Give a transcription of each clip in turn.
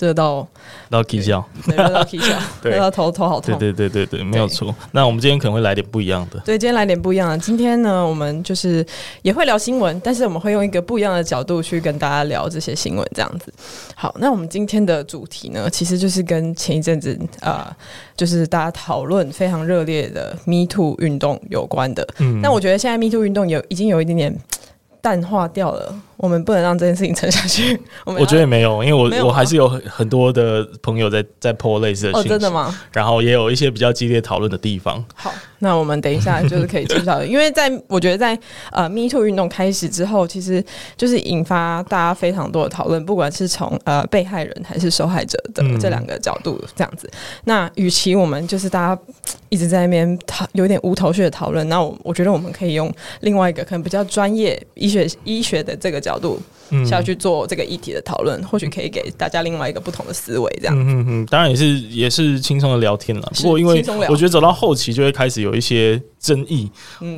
热到到起笑，热到起笑，热到头头好痛。对对对对对，没有错。那我们今天可能会来点不一样的。对，今天来点不一样的。今天呢，我们就是也会聊新闻，但是我们会用一个不一样的角度去跟大家聊这些新闻，这样子。好，那我们今天的主题呢，其实就是跟前一阵子啊、呃，就是大家讨论非常热烈的 Me Too 运动有关的。嗯。那我觉得现在 Me Too 运动有已经有一点点淡化掉了。我们不能让这件事情沉下去。我，我觉得也没有，因为我我还是有很很多的朋友在在 po 类似的真的吗？然后也有一些比较激烈讨论的地方。好，那我们等一下就是可以介绍，因为在 我觉得在呃 Me Too 运动开始之后，其实就是引发大家非常多的讨论，不管是从呃被害人还是受害者的这两个角度这样子。嗯、那与其我们就是大家一直在那边讨有点无头绪的讨论，那我我觉得我们可以用另外一个可能比较专业医学医学的这个角度。下去做这个议题的讨论，或许可以给大家另外一个不同的思维，这样。嗯嗯嗯，当然也是也是轻松的聊天了。不过因为我觉得走到后期就会开始有一些争议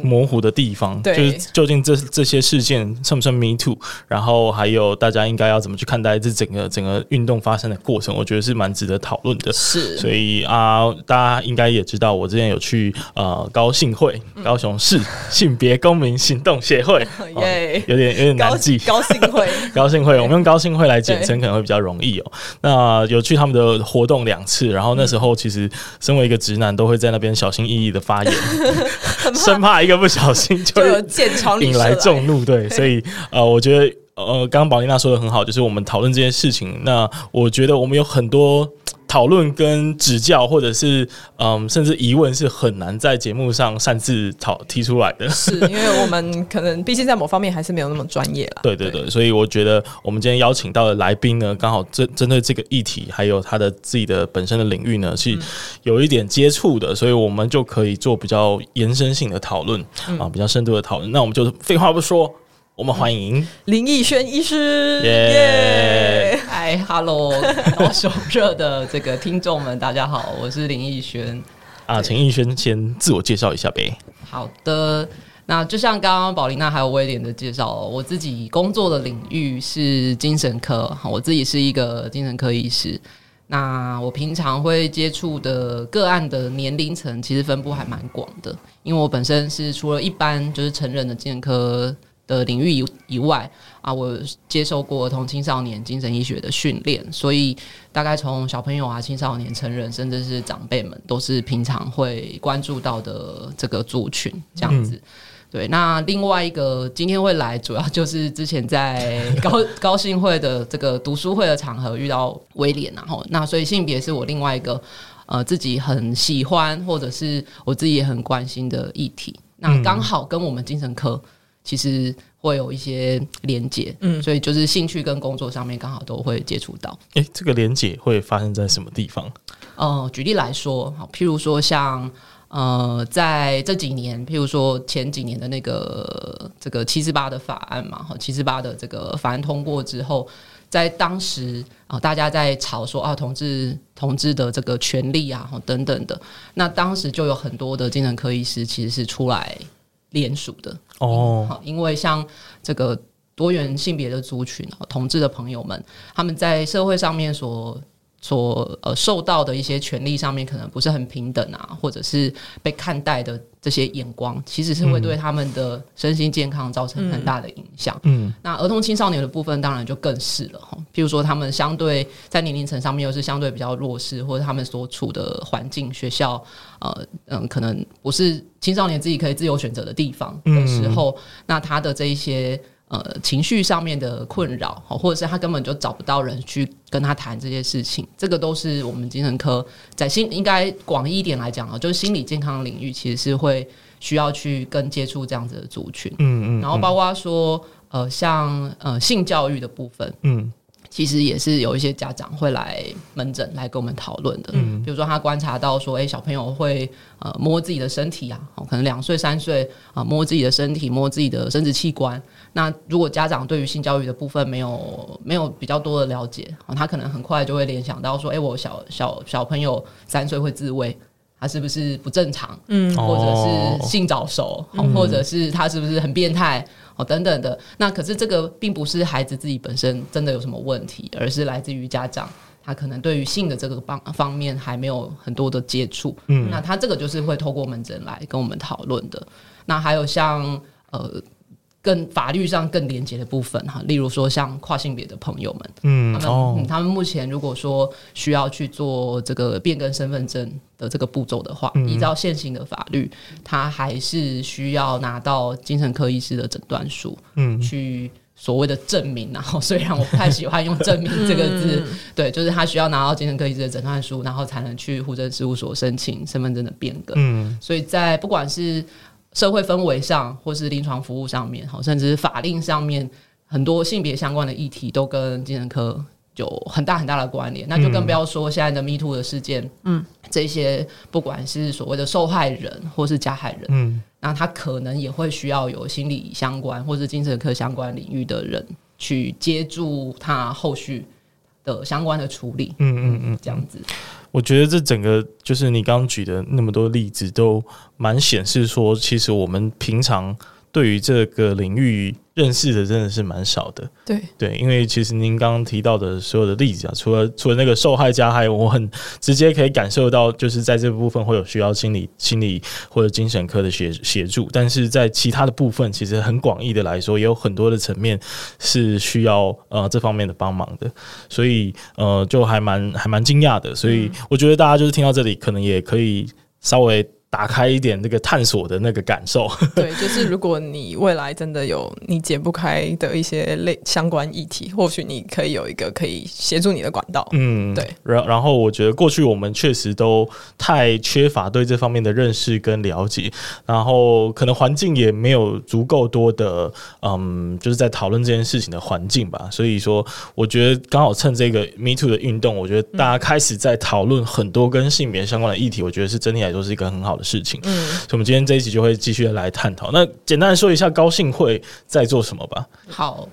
模糊的地方，嗯、就是究竟这这些事件算不算 Me Too，然后还有大家应该要怎么去看待这整个整个运动发生的过程，我觉得是蛮值得讨论的。是，所以啊，大家应该也知道，我之前有去呃高兴会，高雄市 性别公民行动协会，耶，有点有点难记，高兴会。高兴会，我们用高兴会来简称可能会比较容易哦。那有去他们的活动两次，然后那时候其实身为一个直男，都会在那边小心翼翼的发言，生怕一个不小心就 引来众怒。对，所以呃，我觉得呃，刚刚宝丽娜说的很好，就是我们讨论这件事情。那我觉得我们有很多。讨论跟指教，或者是嗯，甚至疑问，是很难在节目上擅自讨提出来的。是因为我们可能毕竟在某方面还是没有那么专业了。对对对，所以我觉得我们今天邀请到的来宾呢，刚好针针对这个议题，还有他的自己的本身的领域呢，是有一点接触的，所以我们就可以做比较延伸性的讨论啊，比较深度的讨论。那我们就废话不说。我们欢迎林奕轩医师，耶！嗨，Hello，高雄热的这个听众们，大家好，我是林奕轩啊，请奕轩先自我介绍一下呗。好的，那就像刚刚宝琳娜还有威廉的介绍，我自己工作的领域是精神科，我自己是一个精神科医师。那我平常会接触的个案的年龄层其实分布还蛮广的，因为我本身是除了一般就是成人的精神科。的领域以以外啊，我接受过儿童青少年精神医学的训练，所以大概从小朋友啊、青少年、成人，甚至是长辈们，都是平常会关注到的这个族群，这样子。嗯、对，那另外一个今天会来，主要就是之前在高高兴会的这个读书会的场合遇到威廉，然后那所以性别是我另外一个呃自己很喜欢或者是我自己也很关心的议题，那刚好跟我们精神科。其实会有一些连结，嗯，所以就是兴趣跟工作上面刚好都会接触到。诶、欸，这个连结会发生在什么地方？呃，举例来说，好，譬如说像呃，在这几年，譬如说前几年的那个这个七四八的法案嘛，哈，七四八的这个法案通过之后，在当时啊、呃，大家在吵说啊，同志同志的这个权利啊，等等的，那当时就有很多的精神科医师其实是出来。联署的哦，好，因为像这个多元性别的族群，同志的朋友们，他们在社会上面所所呃受到的一些权利上面，可能不是很平等啊，或者是被看待的这些眼光，其实是会对他们的身心健康造成很大的影响。嗯，那儿童青少年的部分当然就更是了哈。譬如说，他们相对在年龄层上面又是相对比较弱势，或者他们所处的环境、学校，呃嗯，可能不是青少年自己可以自由选择的地方的时候，嗯、那他的这一些。呃，情绪上面的困扰，或者是他根本就找不到人去跟他谈这些事情，这个都是我们精神科在心应该广义一点来讲啊，就是心理健康领域其实是会需要去跟接触这样子的族群，嗯嗯，然后包括说呃，像呃性教育的部分，嗯，其实也是有一些家长会来门诊来跟我们讨论的，嗯，比如说他观察到说，哎，小朋友会呃摸自己的身体啊，哦可能两岁三岁啊摸自己的身体，摸自己的生殖器官。那如果家长对于性教育的部分没有没有比较多的了解，哦他可能很快就会联想到说，哎，我小小小朋友三岁会自慰。他是不是不正常？嗯，或者是性早熟，嗯、或者是他是不是很变态？哦，等等的。那可是这个并不是孩子自己本身真的有什么问题，而是来自于家长，他可能对于性的这个方方面还没有很多的接触。嗯，那他这个就是会透过门诊来跟我们讨论的。那还有像呃。更法律上更廉洁的部分哈，例如说像跨性别的朋友们，嗯，他们、哦。嗯、他们目前如果说需要去做这个变更身份证的这个步骤的话，嗯、依照现行的法律，他还是需要拿到精神科医师的诊断书，嗯，去所谓的证明。然后 虽然我不太喜欢用证明这个字，嗯、对，就是他需要拿到精神科医师的诊断书，然后才能去户政事务所申请身份证的变更。嗯，所以在不管是社会氛围上，或是临床服务上面，好甚至法令上面，很多性别相关的议题都跟精神科有很大很大的关联。嗯、那就更不要说现在的 Me Too 的事件，嗯，这些不管是所谓的受害人或是加害人，嗯，那他可能也会需要有心理相关或是精神科相关领域的人去接住他后续的相关的处理。嗯嗯嗯，这样子。我觉得这整个就是你刚举的那么多例子，都蛮显示说，其实我们平常对于这个领域。认识的真的是蛮少的，对对，因为其实您刚刚提到的所有的例子啊，除了除了那个受害加害，我很直接可以感受到，就是在这部分会有需要心理心理或者精神科的协协助，但是在其他的部分，其实很广义的来说，也有很多的层面是需要呃这方面的帮忙的，所以呃就还蛮还蛮惊讶的，所以我觉得大家就是听到这里，可能也可以稍微。打开一点那个探索的那个感受，对，就是如果你未来真的有你解不开的一些类相关议题，或许你可以有一个可以协助你的管道。嗯，对。然然后我觉得过去我们确实都太缺乏对这方面的认识跟了解，然后可能环境也没有足够多的，嗯，就是在讨论这件事情的环境吧。所以说，我觉得刚好趁这个 Me Too 的运动，我觉得大家开始在讨论很多跟性别相关的议题，我觉得是整体来说是一个很好的事情，嗯，所以我们今天这一集就会继续的来探讨。那简单的说一下高信会在做什么吧。好，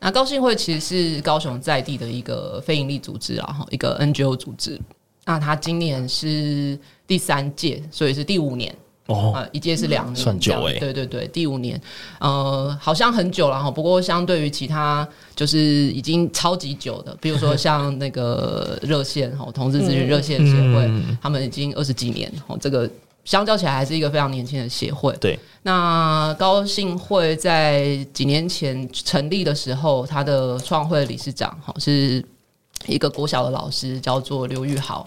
那高信会其实是高雄在地的一个非营利组织啊，哈，一个 NGO 组织。那他今年是第三届，所以是第五年哦，啊，一届是两年，算久哎，对对对，第五年，呃，好像很久了哈。不过相对于其他，就是已经超级久的，比如说像那个热线哈，同志咨询热线协会，嗯、他们已经二十几年哦，这个。相较起来，还是一个非常年轻的协会。对，那高信会在几年前成立的时候，他的创会理事长哈是一个国小的老师，叫做刘玉豪。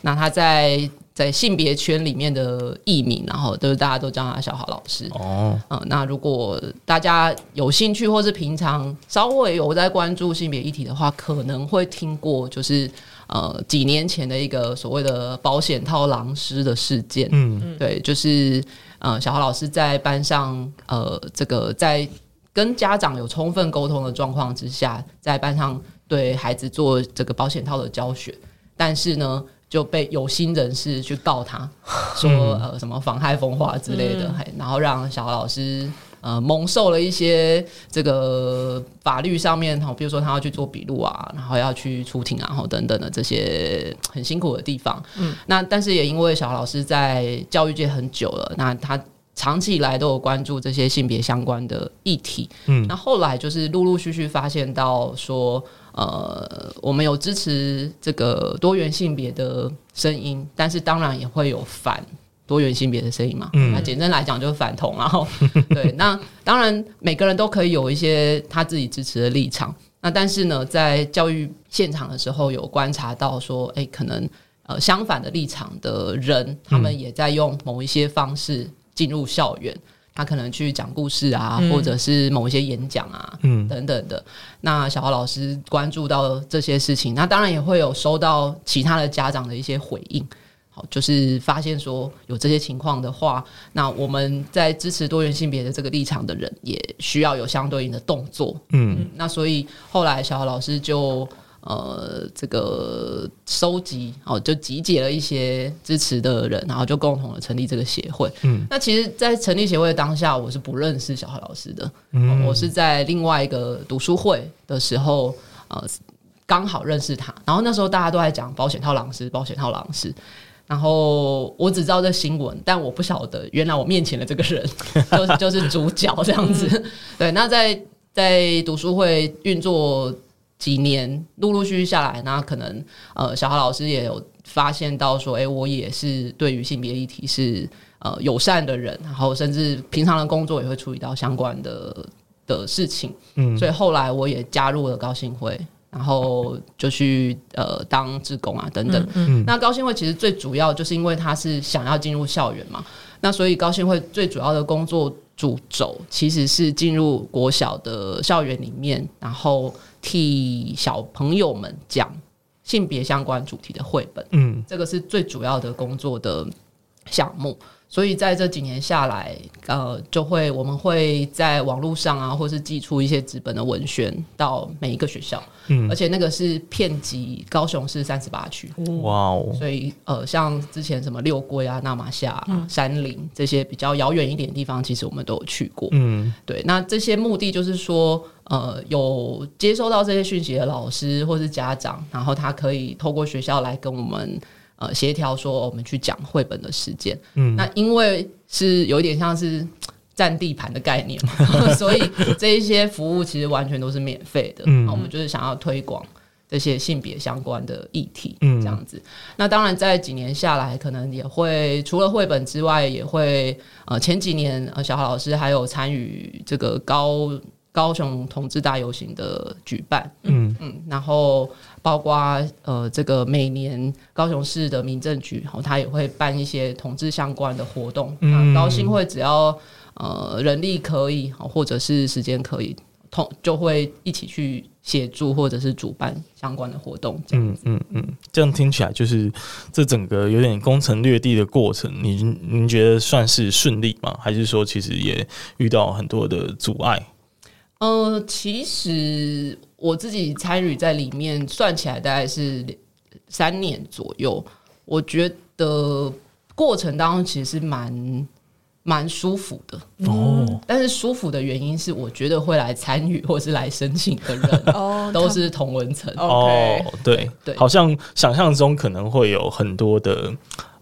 那他在在性别圈里面的艺名，然后都是大家都叫他小豪老师。哦，嗯，那如果大家有兴趣，或是平常稍微有在关注性别议题的话，可能会听过就是。呃，几年前的一个所谓的保险套狼师的事件，嗯，对，就是呃，小豪老师在班上，呃，这个在跟家长有充分沟通的状况之下，在班上对孩子做这个保险套的教学，但是呢，就被有心人士去告他，说呃什么妨害风化之类的，嗯、然后让小豪老师。呃，蒙受了一些这个法律上面哈，比如说他要去做笔录啊，然后要去出庭啊，然后等等的这些很辛苦的地方。嗯，那但是也因为小豪老师在教育界很久了，那他长期以来都有关注这些性别相关的议题。嗯，那后来就是陆陆续续发现到说，呃，我们有支持这个多元性别的声音，但是当然也会有反。多元性别的声音嘛，嗯、那简单来讲就是反同，然后 对，那当然每个人都可以有一些他自己支持的立场，那但是呢，在教育现场的时候有观察到说，哎、欸，可能呃相反的立场的人，他们也在用某一些方式进入校园，嗯、他可能去讲故事啊，嗯、或者是某一些演讲啊，嗯，等等的。那小豪老师关注到这些事情，那当然也会有收到其他的家长的一些回应。就是发现说有这些情况的话，那我们在支持多元性别的这个立场的人，也需要有相对应的动作。嗯，那所以后来小豪老师就呃，这个收集哦，就集结了一些支持的人，然后就共同的成立这个协会。嗯，那其实，在成立协会的当下，我是不认识小何老师的。嗯，我是在另外一个读书会的时候，呃，刚好认识他。然后那时候大家都在讲保险套狼师，保险套狼师。然后我只知道这新闻，但我不晓得原来我面前的这个人 就是就是主角这样子。对，那在在读书会运作。几年陆陆续续下来，那可能呃，小豪老师也有发现到说，哎、欸，我也是对于性别议题是呃友善的人，然后甚至平常的工作也会处理到相关的的事情，嗯，所以后来我也加入了高信会，然后就去呃当志工啊等等。嗯，嗯，那高兴会其实最主要就是因为他是想要进入校园嘛，那所以高兴会最主要的工作主轴其实是进入国小的校园里面，然后。替小朋友们讲性别相关主题的绘本，嗯，这个是最主要的工作的项目。所以在这几年下来，呃，就会我们会在网络上啊，或是寄出一些纸本的文宣到每一个学校，嗯，而且那个是遍及高雄市三十八区，哇哦！所以呃，像之前什么六龟啊、那玛夏、山林这些比较遥远一点的地方，其实我们都有去过，嗯，对。那这些目的就是说，呃，有接收到这些讯息的老师或是家长，然后他可以透过学校来跟我们。呃，协调说我们去讲绘本的时间，嗯，那因为是有点像是占地盘的概念嘛，所以这一些服务其实完全都是免费的。嗯，我们就是想要推广这些性别相关的议题，嗯，这样子。那当然，在几年下来，可能也会除了绘本之外，也会呃，前几年呃，小豪老师还有参与这个高高雄同志大游行的举办，嗯嗯，然后。包括呃，这个每年高雄市的民政局，然后，他也会办一些同志相关的活动。嗯，高兴会只要呃人力可以，或者是时间可以，同就会一起去协助或者是主办相关的活动。嗯嗯嗯，这样听起来就是这整个有点攻城略地的过程，您您觉得算是顺利吗？还是说其实也遇到很多的阻碍？呃，其实。我自己参与在里面，算起来大概是三年左右。我觉得过程当中其实是蛮蛮舒服的哦。但是舒服的原因是，我觉得会来参与或是来申请的人哦，都是同文层哦。对对，好像想象中可能会有很多的。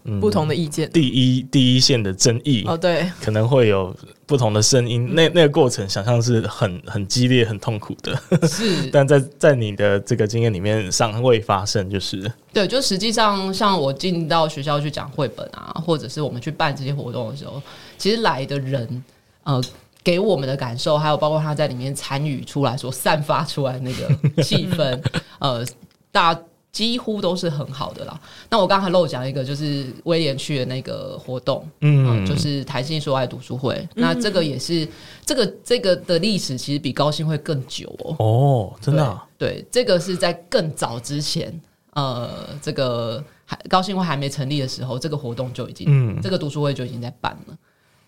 嗯、不同的意见，第一第一线的争议哦，对，可能会有不同的声音。嗯、那那个过程，想象是很很激烈、很痛苦的。是，但在在你的这个经验里面，尚未发生，就是对，就实际上，像我进到学校去讲绘本啊，或者是我们去办这些活动的时候，其实来的人，呃，给我们的感受，还有包括他在里面参与出来所散发出来那个气氛，呃，大。几乎都是很好的啦。那我刚才漏讲一个，就是威廉去的那个活动，嗯，嗯，就是谈性说爱读书会。嗯、那这个也是这个这个的历史，其实比高兴会更久哦。哦，真的？对，这个是在更早之前，呃，这个还高兴会还没成立的时候，这个活动就已经，嗯，这个读书会就已经在办了。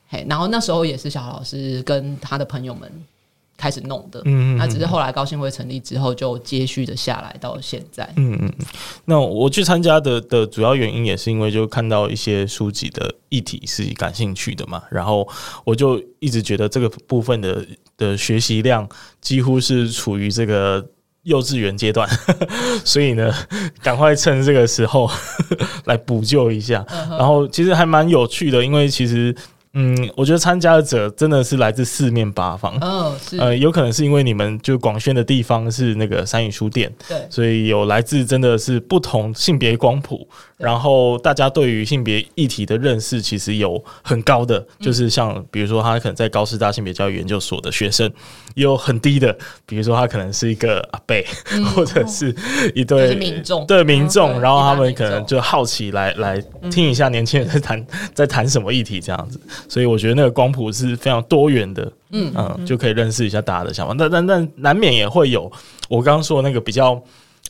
嘿，然后那时候也是小老师跟他的朋友们。开始弄的，嗯嗯，那只是后来高信会成立之后，就接续的下来到现在，嗯嗯。那我去参加的的主要原因也是因为就看到一些书籍的议题是感兴趣的嘛，然后我就一直觉得这个部分的的学习量几乎是处于这个幼稚园阶段，所以呢，赶快趁这个时候 来补救一下。然后其实还蛮有趣的，因为其实。嗯，我觉得参加者真的是来自四面八方。哦，是。呃，有可能是因为你们就广宣的地方是那个三语书店，对，所以有来自真的是不同性别光谱，然后大家对于性别议题的认识其实有很高的，就是像比如说他可能在高师大性别教育研究所的学生，也有很低的，比如说他可能是一个阿贝，嗯、或者是一对民众，对民众，然后他们可能就好奇来来听一下年轻人在谈在谈什么议题这样子。所以我觉得那个光谱是非常多元的，嗯嗯，就可以认识一下大家的想法。但但但难免也会有我刚刚说的那个比较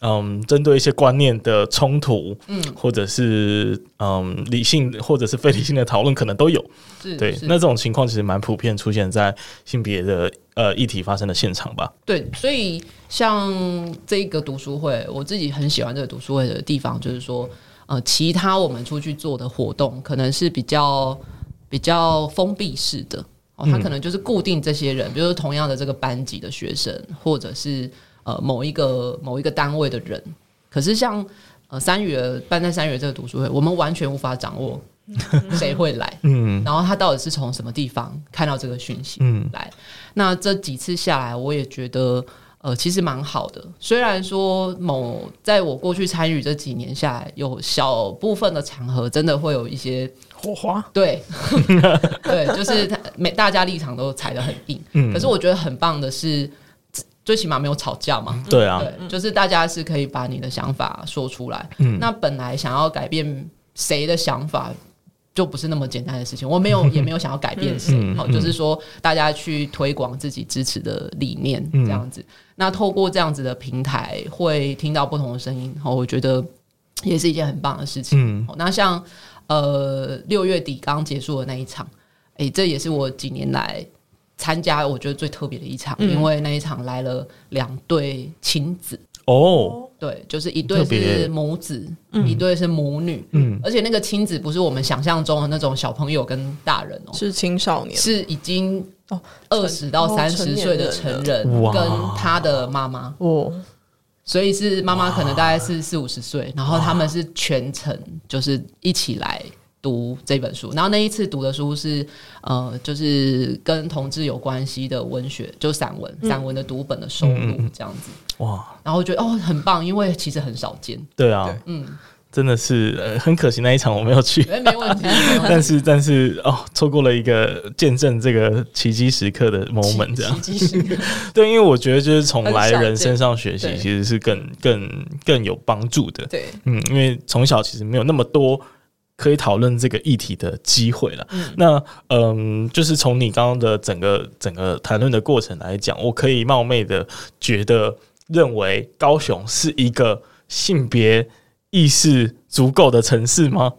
嗯，针对一些观念的冲突，嗯，或者是嗯理性或者是非理性的讨论，可能都有。是对，那这种情况其实蛮普遍出现在性别的呃议题发生的现场吧。对，所以像这个读书会，我自己很喜欢这个读书会的地方，就是说，呃，其他我们出去做的活动，可能是比较比较封闭式的哦，他可能就是固定这些人，嗯、比如说同样的这个班级的学生，或者是。呃，某一个某一个单位的人，可是像呃三月办在三月这个读书会，我们完全无法掌握谁会来，嗯，然后他到底是从什么地方看到这个讯息，嗯，来。那这几次下来，我也觉得呃其实蛮好的。虽然说某在我过去参与这几年下来，有小部分的场合真的会有一些火花，对，对，就是他每大家立场都踩得很硬，嗯，可是我觉得很棒的是。最起码没有吵架嘛？对啊，对，就是大家是可以把你的想法说出来。嗯，那本来想要改变谁的想法，就不是那么简单的事情。我没有，也没有想要改变谁。好，就是说大家去推广自己支持的理念，这样子。那透过这样子的平台，会听到不同的声音。好，我觉得也是一件很棒的事情。嗯，那像呃六月底刚结束的那一场，哎，这也是我几年来。参加我觉得最特别的一场，嗯、因为那一场来了两对亲子。哦，对，就是一对是母子，一对是母女，嗯，而且那个亲子不是我们想象中的那种小朋友跟大人哦，是青少年，是已经哦二十到三十岁的成人跟他的妈妈。哦，所以是妈妈可能大概是四五十岁，然后他们是全程就是一起来。读这本书，然后那一次读的书是呃，就是跟同志有关系的文学，就散文，散文的读本的收录这样子。哇！然后我觉得哦，很棒，因为其实很少见。对啊，嗯，真的是、呃、很可惜那一场我没有去。没问题。但是但是哦，错过了一个见证这个奇迹时刻的 moment，这样。奇迹时刻。对，因为我觉得就是从来人身上学习，其实是更更更有帮助的。对，嗯，因为从小其实没有那么多。可以讨论这个议题的机会了。嗯，那嗯，就是从你刚刚的整个整个谈论的过程来讲，我可以冒昧的觉得，认为高雄是一个性别意识足够的城市吗？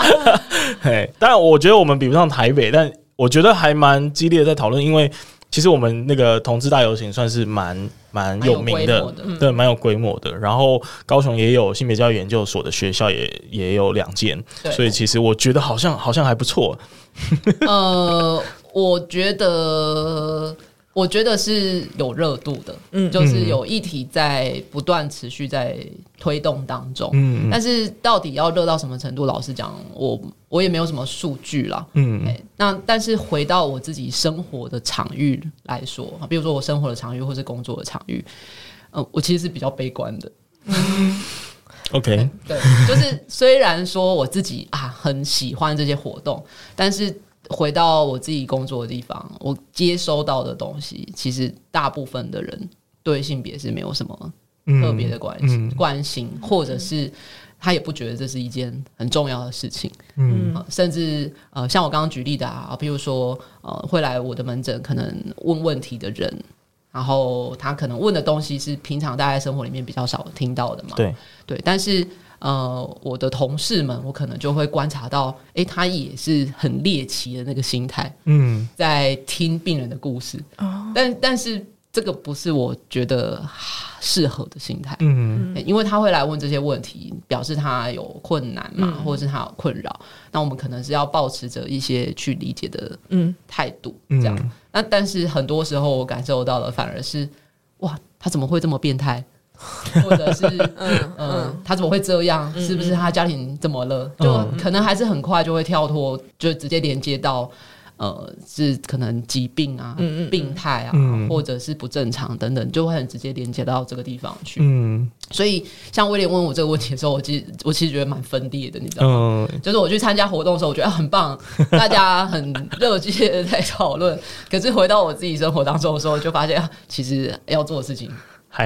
嘿，当然，我觉得我们比不上台北，但我觉得还蛮激烈的在讨论，因为。其实我们那个同志大游行算是蛮蛮有名的，的嗯、对，蛮有规模的。然后高雄也有性别教育研究所的学校也，也也有两间，所以其实我觉得好像好像还不错。呃，我觉得。我觉得是有热度的，嗯，就是有议题在不断持续在推动当中，嗯，但是到底要热到什么程度？老实讲，我我也没有什么数据啦，嗯，那但是回到我自己生活的场域来说，比如说我生活的场域或是工作的场域，呃，我其实是比较悲观的，嗯，OK，对，就是虽然说我自己啊很喜欢这些活动，但是。回到我自己工作的地方，我接收到的东西，其实大部分的人对性别是没有什么特别的关系、关心，或者是他也不觉得这是一件很重要的事情。嗯，甚至呃，像我刚刚举例的啊，比如说呃，会来我的门诊可能问问题的人，然后他可能问的东西是平常大家在生活里面比较少听到的嘛。对对，但是。呃，我的同事们，我可能就会观察到，哎、欸，他也是很猎奇的那个心态，嗯，在听病人的故事，哦、但但是这个不是我觉得适合的心态，嗯、欸，因为他会来问这些问题，表示他有困难嘛，嗯、或者是他有困扰，那我们可能是要保持着一些去理解的嗯。态度，这样，嗯、那但是很多时候我感受到的反而是，哇，他怎么会这么变态？或者是嗯嗯，他怎么会这样？是不是他家庭怎么了？就可能还是很快就会跳脱，就直接连接到呃，是可能疾病啊、病态啊，或者是不正常等等，就会很直接连接到这个地方去。嗯，所以像威廉问我这个问题的时候，我其实我其实觉得蛮分裂的，你知道吗？就是我去参加活动的时候，我觉得很棒，大家很热切的在讨论。可是回到我自己生活当中的时候，就发现其实要做的事情。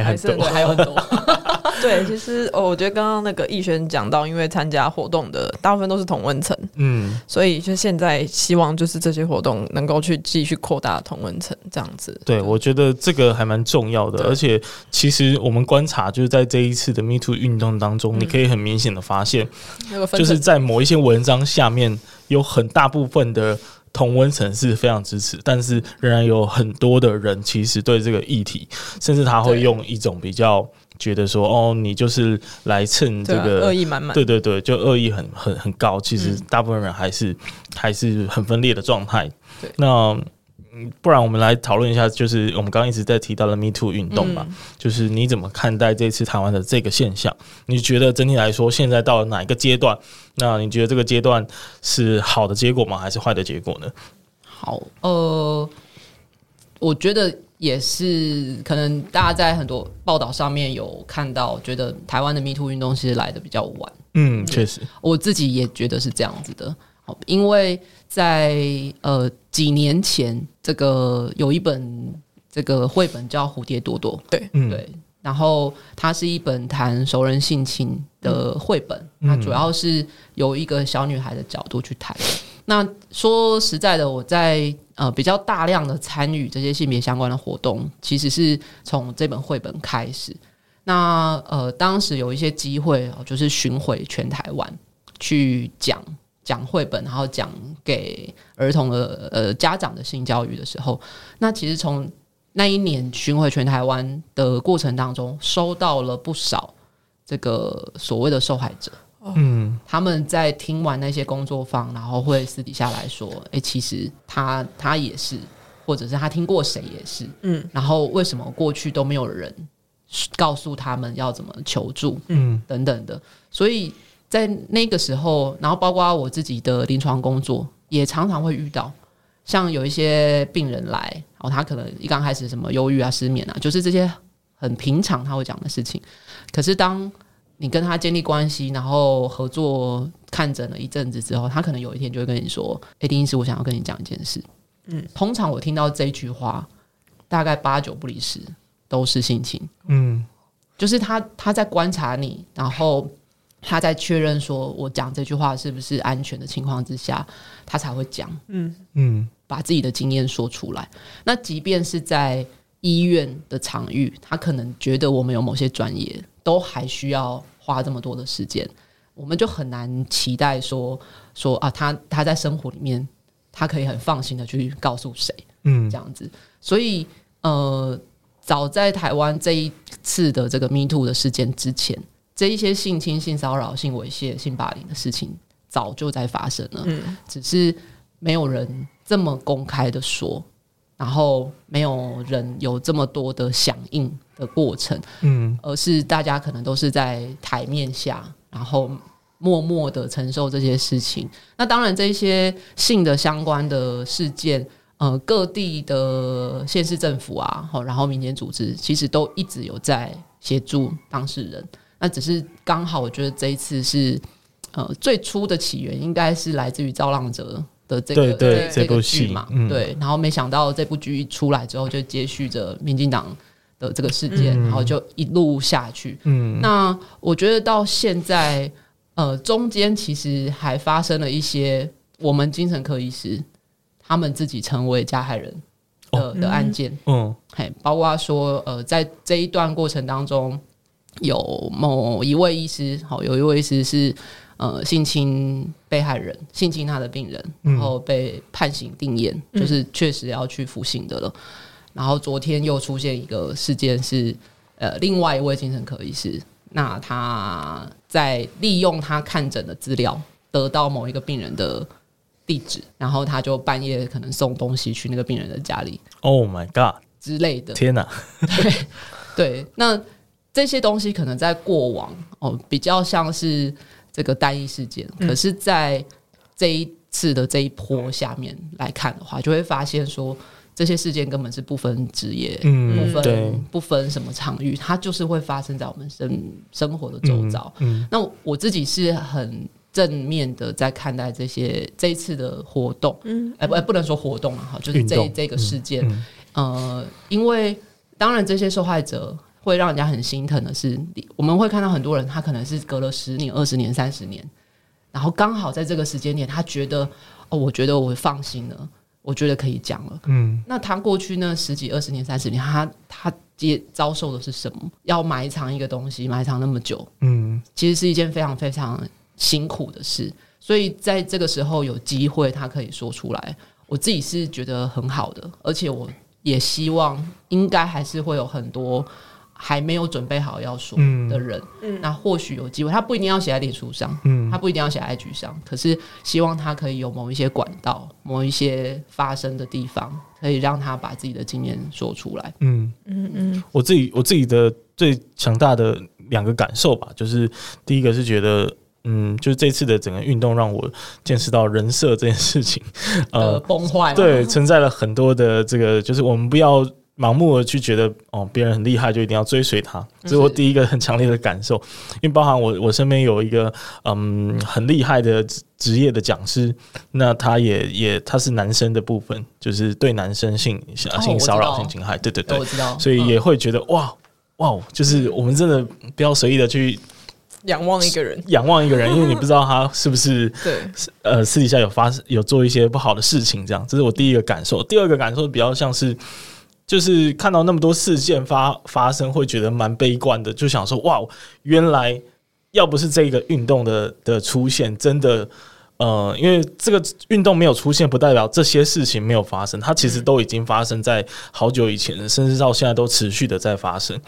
还很多，还有很多。对，其实哦，我觉得刚刚那个逸轩讲到，因为参加活动的大部分都是同温层，嗯，所以就现在希望就是这些活动能够去继续扩大同温层，这样子。对，我觉得这个还蛮重要的，而且其实我们观察就是在这一次的 Me Too 运动当中，嗯、你可以很明显的发现，就是在某一些文章下面有很大部分的同温层是非常支持，但是仍然有很多的人其实对这个议题，甚至他会用一种比较。觉得说哦，你就是来蹭这个恶意满满，对对对，就恶意很很很高。其实大部分人还是、嗯、还是很分裂的状态。对，那不然我们来讨论一下，就是我们刚刚一直在提到的 Me Too 运动吧、嗯，就是你怎么看待这次台湾的这个现象？你觉得整体来说，现在到了哪一个阶段？那你觉得这个阶段是好的结果吗？还是坏的结果呢？好，呃，我觉得。也是可能大家在很多报道上面有看到，觉得台湾的 Me Too 运动其实来的比较晚。嗯，确实，我自己也觉得是这样子的。好，因为在呃几年前，这个有一本这个绘本叫《蝴蝶朵朵》，对，嗯，对。然后它是一本谈熟人性情的绘本，它主要是由一个小女孩的角度去谈。那说实在的，我在呃比较大量的参与这些性别相关的活动，其实是从这本绘本开始。那呃当时有一些机会，就是巡回全台湾去讲讲绘本，然后讲给儿童的呃家长的性教育的时候，那其实从那一年巡回全台湾的过程当中，收到了不少这个所谓的受害者。嗯，他们在听完那些工作坊，然后会私底下来说：“哎、欸，其实他他也是，或者是他听过谁也是。”嗯，然后为什么过去都没有人告诉他们要怎么求助？嗯，等等的。所以在那个时候，然后包括我自己的临床工作，也常常会遇到，像有一些病人来，然后他可能一刚开始什么忧郁啊、失眠啊，就是这些很平常他会讲的事情。可是当你跟他建立关系，然后合作看诊了一阵子之后，他可能有一天就会跟你说：“哎，丁医师，我想要跟你讲一件事。”嗯，通常我听到这句话，大概八九不离十都是性情。嗯，就是他他在观察你，然后他在确认说我讲这句话是不是安全的情况之下，他才会讲。嗯嗯，把自己的经验说出来。那即便是在医院的场域，他可能觉得我们有某些专业，都还需要。花这么多的时间，我们就很难期待说说啊，他他在生活里面，他可以很放心的去告诉谁，嗯，这样子。所以呃，早在台湾这一次的这个 Me Too 的事件之前，这一些性侵、性骚扰、性猥亵、性霸凌的事情早就在发生了，嗯，只是没有人这么公开的说。然后没有人有这么多的响应的过程，嗯，而是大家可能都是在台面下，然后默默的承受这些事情。那当然，这些性的相关的事件，呃，各地的县市政府啊，然后民间组织，其实都一直有在协助当事人。那只是刚好，我觉得这一次是，呃，最初的起源应该是来自于造浪者。的这个这，这部剧嘛、嗯，对，然后没想到这部剧一出来之后，就接续着民进党的这个事件、嗯，然后就一路下去。嗯，那我觉得到现在，呃，中间其实还发生了一些我们精神科医师他们自己成为加害人的、哦、的案件。嗯，嘿，包括说，呃，在这一段过程当中，有某一位医师，好，有一位医师是。呃，性侵被害人，性侵他的病人，然后被判刑定谳，嗯，就是确实要去服刑的了。然后昨天又出现一个事件是，呃，另外一位精神科医师，那他在利用他看诊的资料，得到某一个病人的地址，然后他就半夜可能送东西去那个病人的家里，Oh my God 之类的。天哪！对对，那这些东西可能在过往哦，比较像是。这个单一事件，可是，在这一次的这一波下面来看的话，就会发现说，这些事件根本是不分职业，嗯、不分不分什么场域，它就是会发生在我们生生活的周遭。嗯嗯、那我自己是很正面的在看待这些这一次的活动，嗯，哎不，不能说活动啊，哈，就是这这个事件，嗯嗯、呃，因为当然这些受害者会让人家很心疼的是，我们会看到很多人，他可能是隔了十年、二十年、三十年，然后刚好在这个时间点，他觉得哦，我觉得我放心了，我觉得可以讲了。嗯，那他过去那十几、二十年、三十年，他他接遭受的是什么？要埋藏一个东西，埋藏那么久，嗯，其实是一件非常非常辛苦的事。所以在这个时候有机会，他可以说出来，我自己是觉得很好的，而且我也希望，应该还是会有很多还没有准备好要说的人，嗯，那或许有机会，他不一定要写在脸书上，嗯，他不一定要写在 IG 上，可是希望他可以有某一些管道，某一些发生的地方，可以让他把自己的经验说出来，嗯。嗯嗯，我自己我自己的最强大的两个感受吧，就是第一个是觉得。嗯，就是这次的整个运动让我见识到人设这件事情，呃，崩坏。对，存在了很多的这个，就是我们不要盲目的去觉得哦，别人很厉害就一定要追随他。这是我第一个很强烈的感受，因为包含我我身边有一个嗯很厉害的职业的讲师，那他也也他是男生的部分，就是对男生性性骚扰、性侵害，对对对，我知道，所以也会觉得哇哇，就是我们真的不要随意的去。仰望一个人，仰望一个人，因为你不知道他是不是对。呃私底下有发有做一些不好的事情，这样，这是我第一个感受。第二个感受比较像是，就是看到那么多事件发发生，会觉得蛮悲观的，就想说哇，原来要不是这个运动的的出现，真的呃，因为这个运动没有出现，不代表这些事情没有发生，它其实都已经发生在好久以前，甚至到现在都持续的在发生。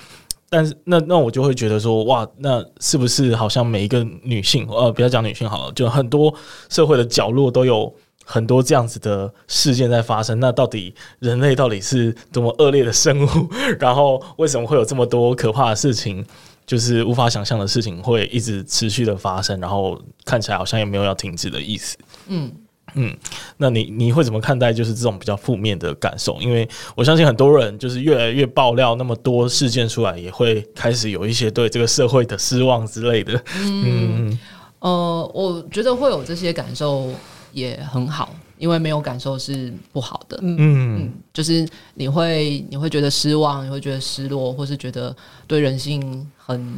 但是那那我就会觉得说哇，那是不是好像每一个女性呃，不要讲女性好了，就很多社会的角落都有很多这样子的事件在发生。那到底人类到底是多么恶劣的生物？然后为什么会有这么多可怕的事情？就是无法想象的事情会一直持续的发生，然后看起来好像也没有要停止的意思。嗯。嗯，那你你会怎么看待就是这种比较负面的感受？因为我相信很多人就是越来越爆料那么多事件出来，也会开始有一些对这个社会的失望之类的。嗯，嗯呃，我觉得会有这些感受也很好，因为没有感受是不好的。嗯嗯，就是你会你会觉得失望，你会觉得失落，或是觉得对人性很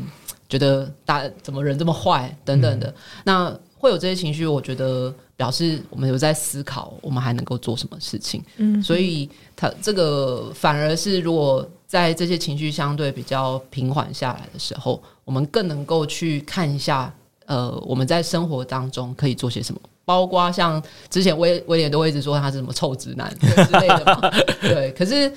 觉得大怎么人这么坏等等的。嗯、那会有这些情绪，我觉得。表示我们有在思考，我们还能够做什么事情。嗯，所以他这个反而是，如果在这些情绪相对比较平缓下来的时候，我们更能够去看一下，呃，我们在生活当中可以做些什么。包括像之前威威廉都会一直说他是什么臭直男 之类的嘛。对，可是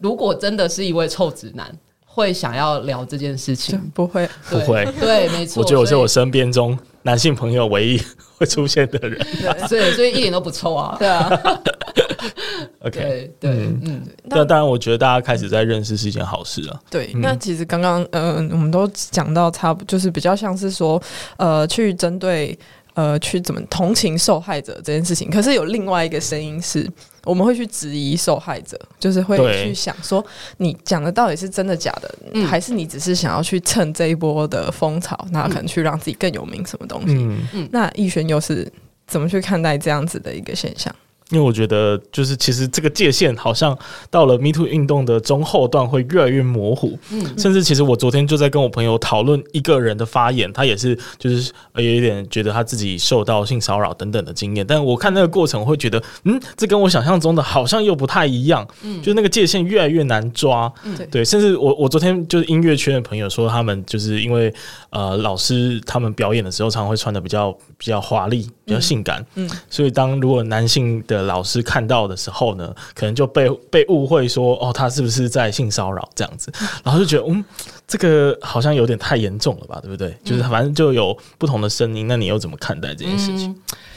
如果真的是一位臭直男，会想要聊这件事情？不会，不会。对，没错。我觉得我是我身边中男性朋友唯一会出现的人，所以所以一点都不臭啊，对啊。OK，对，嗯，那当然，我觉得大家开始在认识是一件好事啊。对，那其实刚刚嗯，我们都讲到差不，就是比较像是说，呃，去针对呃，去怎么同情受害者这件事情。可是有另外一个声音是，我们会去质疑受害者，就是会去想说，你讲的到底是真的假的，还是你只是想要去蹭这一波的风潮，那可能去让自己更有名，什么东西？那逸轩又是怎么去看待这样子的一个现象？因为我觉得，就是其实这个界限好像到了 Me Too 运动的中后段会越来越模糊。嗯，甚至其实我昨天就在跟我朋友讨论一个人的发言，他也是就是有一点觉得他自己受到性骚扰等等的经验。但我看那个过程，我会觉得，嗯，这跟我想象中的好像又不太一样。嗯，就是那个界限越来越难抓。嗯，对。甚至我我昨天就是音乐圈的朋友说，他们就是因为呃老师他们表演的时候，常常会穿的比较比较华丽、比较性感。嗯，所以当如果男性的的老师看到的时候呢，可能就被被误会说哦，他是不是在性骚扰这样子，然后就觉得嗯，这个好像有点太严重了吧，对不对？就是反正就有不同的声音，那你又怎么看待这件事情？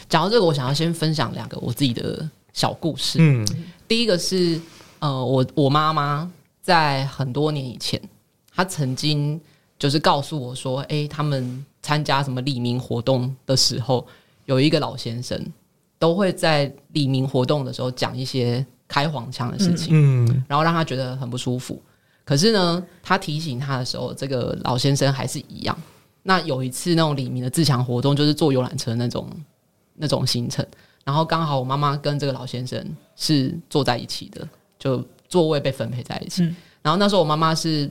讲到这个，我想要先分享两个我自己的小故事。嗯，第一个是呃，我我妈妈在很多年以前，她曾经就是告诉我说，哎，他们参加什么里民活动的时候，有一个老先生。都会在李明活动的时候讲一些开黄腔的事情，嗯，然后让他觉得很不舒服。可是呢，他提醒他的时候，这个老先生还是一样。那有一次那种李明的自强活动，就是坐游览车那种那种行程，然后刚好我妈妈跟这个老先生是坐在一起的，就座位被分配在一起。然后那时候我妈妈是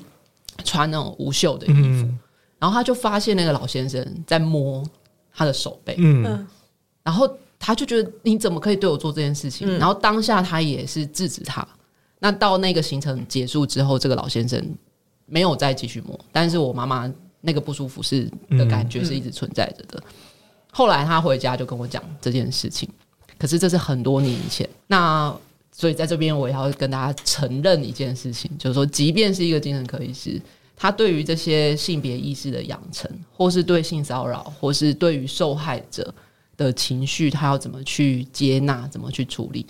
穿那种无袖的衣服，嗯、然后他就发现那个老先生在摸他的手背，嗯，然后他就觉得你怎么可以对我做这件事情？嗯、然后当下他也是制止他。那到那个行程结束之后，这个老先生没有再继续摸，但是我妈妈那个不舒服是的感觉是一直存在着的。嗯、后来他回家就跟我讲这件事情，可是这是很多年以前。那所以在这边我也要跟大家承认一件事情，就是说，即便是一个精神科医师，他对于这些性别意识的养成，或是对性骚扰，或是对于受害者的情绪，他要怎么去接纳，怎么去处理，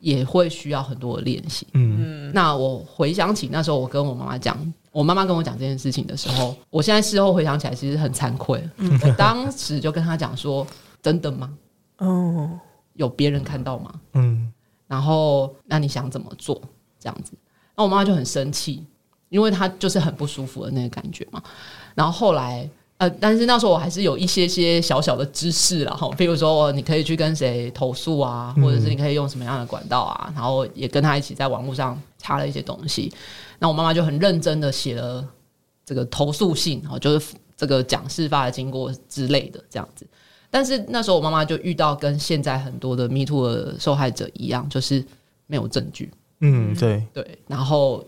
也会需要很多的练习。嗯，那我回想起那时候，我跟我妈妈讲，我妈妈跟我讲这件事情的时候，我现在事后回想起来，其实很惭愧。嗯，我当时就跟他讲说：“真的吗？哦，有别人看到吗？”嗯。然后，那你想怎么做？这样子，那我妈妈就很生气，因为她就是很不舒服的那个感觉嘛。然后后来，呃，但是那时候我还是有一些些小小的知识了哈，比如说你可以去跟谁投诉啊，或者是你可以用什么样的管道啊，然后也跟他一起在网络上查了一些东西。那我妈妈就很认真的写了这个投诉信，然后就是这个讲事发的经过之类的这样子。但是那时候我妈妈就遇到跟现在很多的 Me Too 的受害者一样，就是没有证据。嗯，对对。然后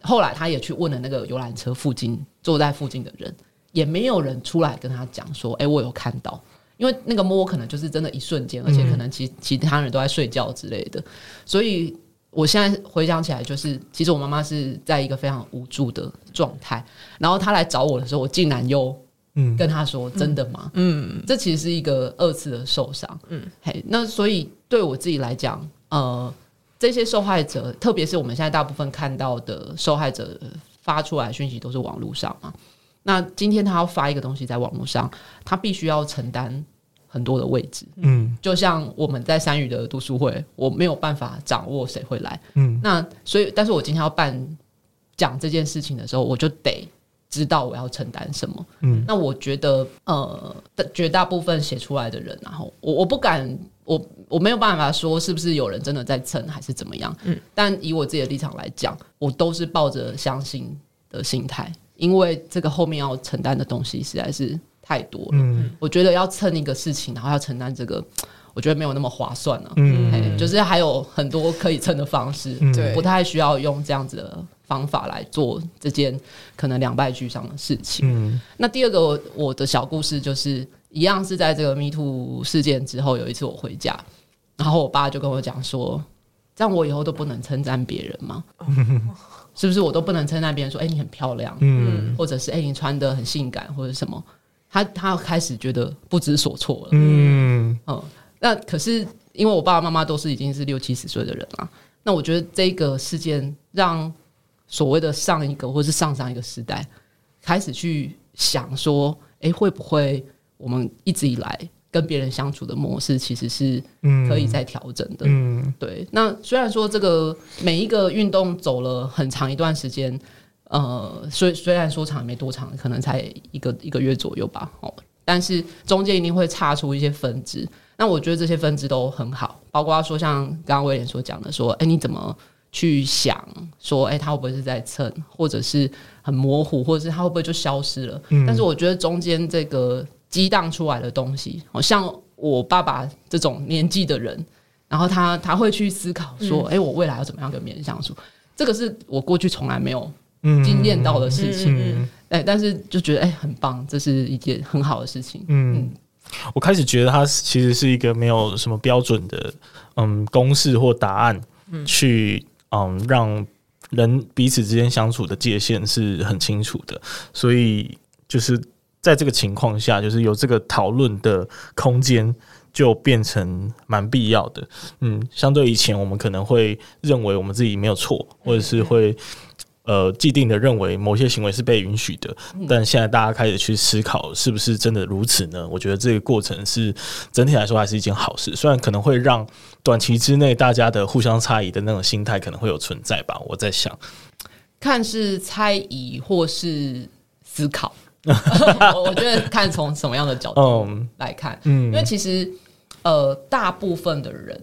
后来她也去问了那个游览车附近坐在附近的人，也没有人出来跟他讲说：“哎，我有看到。”因为那个摸可能就是真的一瞬间，而且可能其其他人都在睡觉之类的。所以我现在回想起来，就是其实我妈妈是在一个非常无助的状态。然后她来找我的时候，我竟然又。嗯，跟他说真的吗？嗯，这其实是一个二次的受伤。嗯，嘿，那所以对我自己来讲，呃，这些受害者，特别是我们现在大部分看到的受害者发出来的讯息都是网络上嘛。那今天他要发一个东西在网络上，他必须要承担很多的位置。嗯，就像我们在山语的读书会，我没有办法掌握谁会来。嗯，那所以，但是我今天要办讲这件事情的时候，我就得。知道我要承担什么，嗯，那我觉得，呃，绝大部分写出来的人，然后我我不敢，我我没有办法说是不是有人真的在蹭还是怎么样，嗯，但以我自己的立场来讲，我都是抱着相信的心态，因为这个后面要承担的东西实在是太多了，嗯，我觉得要蹭一个事情，然后要承担这个。我觉得没有那么划算了，嗯，就是还有很多可以蹭的方式，对，不太需要用这样子的方法来做这件可能两败俱伤的事情。嗯，那第二个我的小故事就是一样是在这个 Me Too 事件之后，有一次我回家，然后我爸就跟我讲说，这样我以后都不能称赞别人吗？是不是我都不能称赞别人说，哎，你很漂亮，嗯，或者是哎，你穿的很性感，或者什么？他他开始觉得不知所措了，嗯。嗯。那可是因为我爸爸妈妈都是已经是六七十岁的人了，那我觉得这个事件让所谓的上一个或是上上一个时代开始去想说，哎、欸，会不会我们一直以来跟别人相处的模式其实是可以再调整的？嗯，对。那虽然说这个每一个运动走了很长一段时间，呃，虽虽然说长也没多长，可能才一个一个月左右吧，哦，但是中间一定会差出一些分支。那我觉得这些分支都很好，包括说像刚刚威廉所讲的，说，哎，你怎么去想，说，哎，他会不会是在蹭，或者是很模糊，或者是他会不会就消失了？嗯。但是我觉得中间这个激荡出来的东西，好像我爸爸这种年纪的人，然后他他会去思考说，哎，我未来要怎么样跟别人相处？这个是我过去从来没有经验到的事情。哎，但是就觉得哎，很棒，这是一件很好的事情。嗯。我开始觉得它其实是一个没有什么标准的嗯公式或答案，去嗯让人彼此之间相处的界限是很清楚的，所以就是在这个情况下，就是有这个讨论的空间，就变成蛮必要的。嗯，相对以前我们可能会认为我们自己没有错，或者是会。呃，既定的认为某些行为是被允许的，但现在大家开始去思考，是不是真的如此呢？我觉得这个过程是整体来说还是一件好事，虽然可能会让短期之内大家的互相猜疑的那种心态可能会有存在吧。我在想，看是猜疑或是思考，我觉得看从什么样的角度来看，嗯，因为其实呃，大部分的人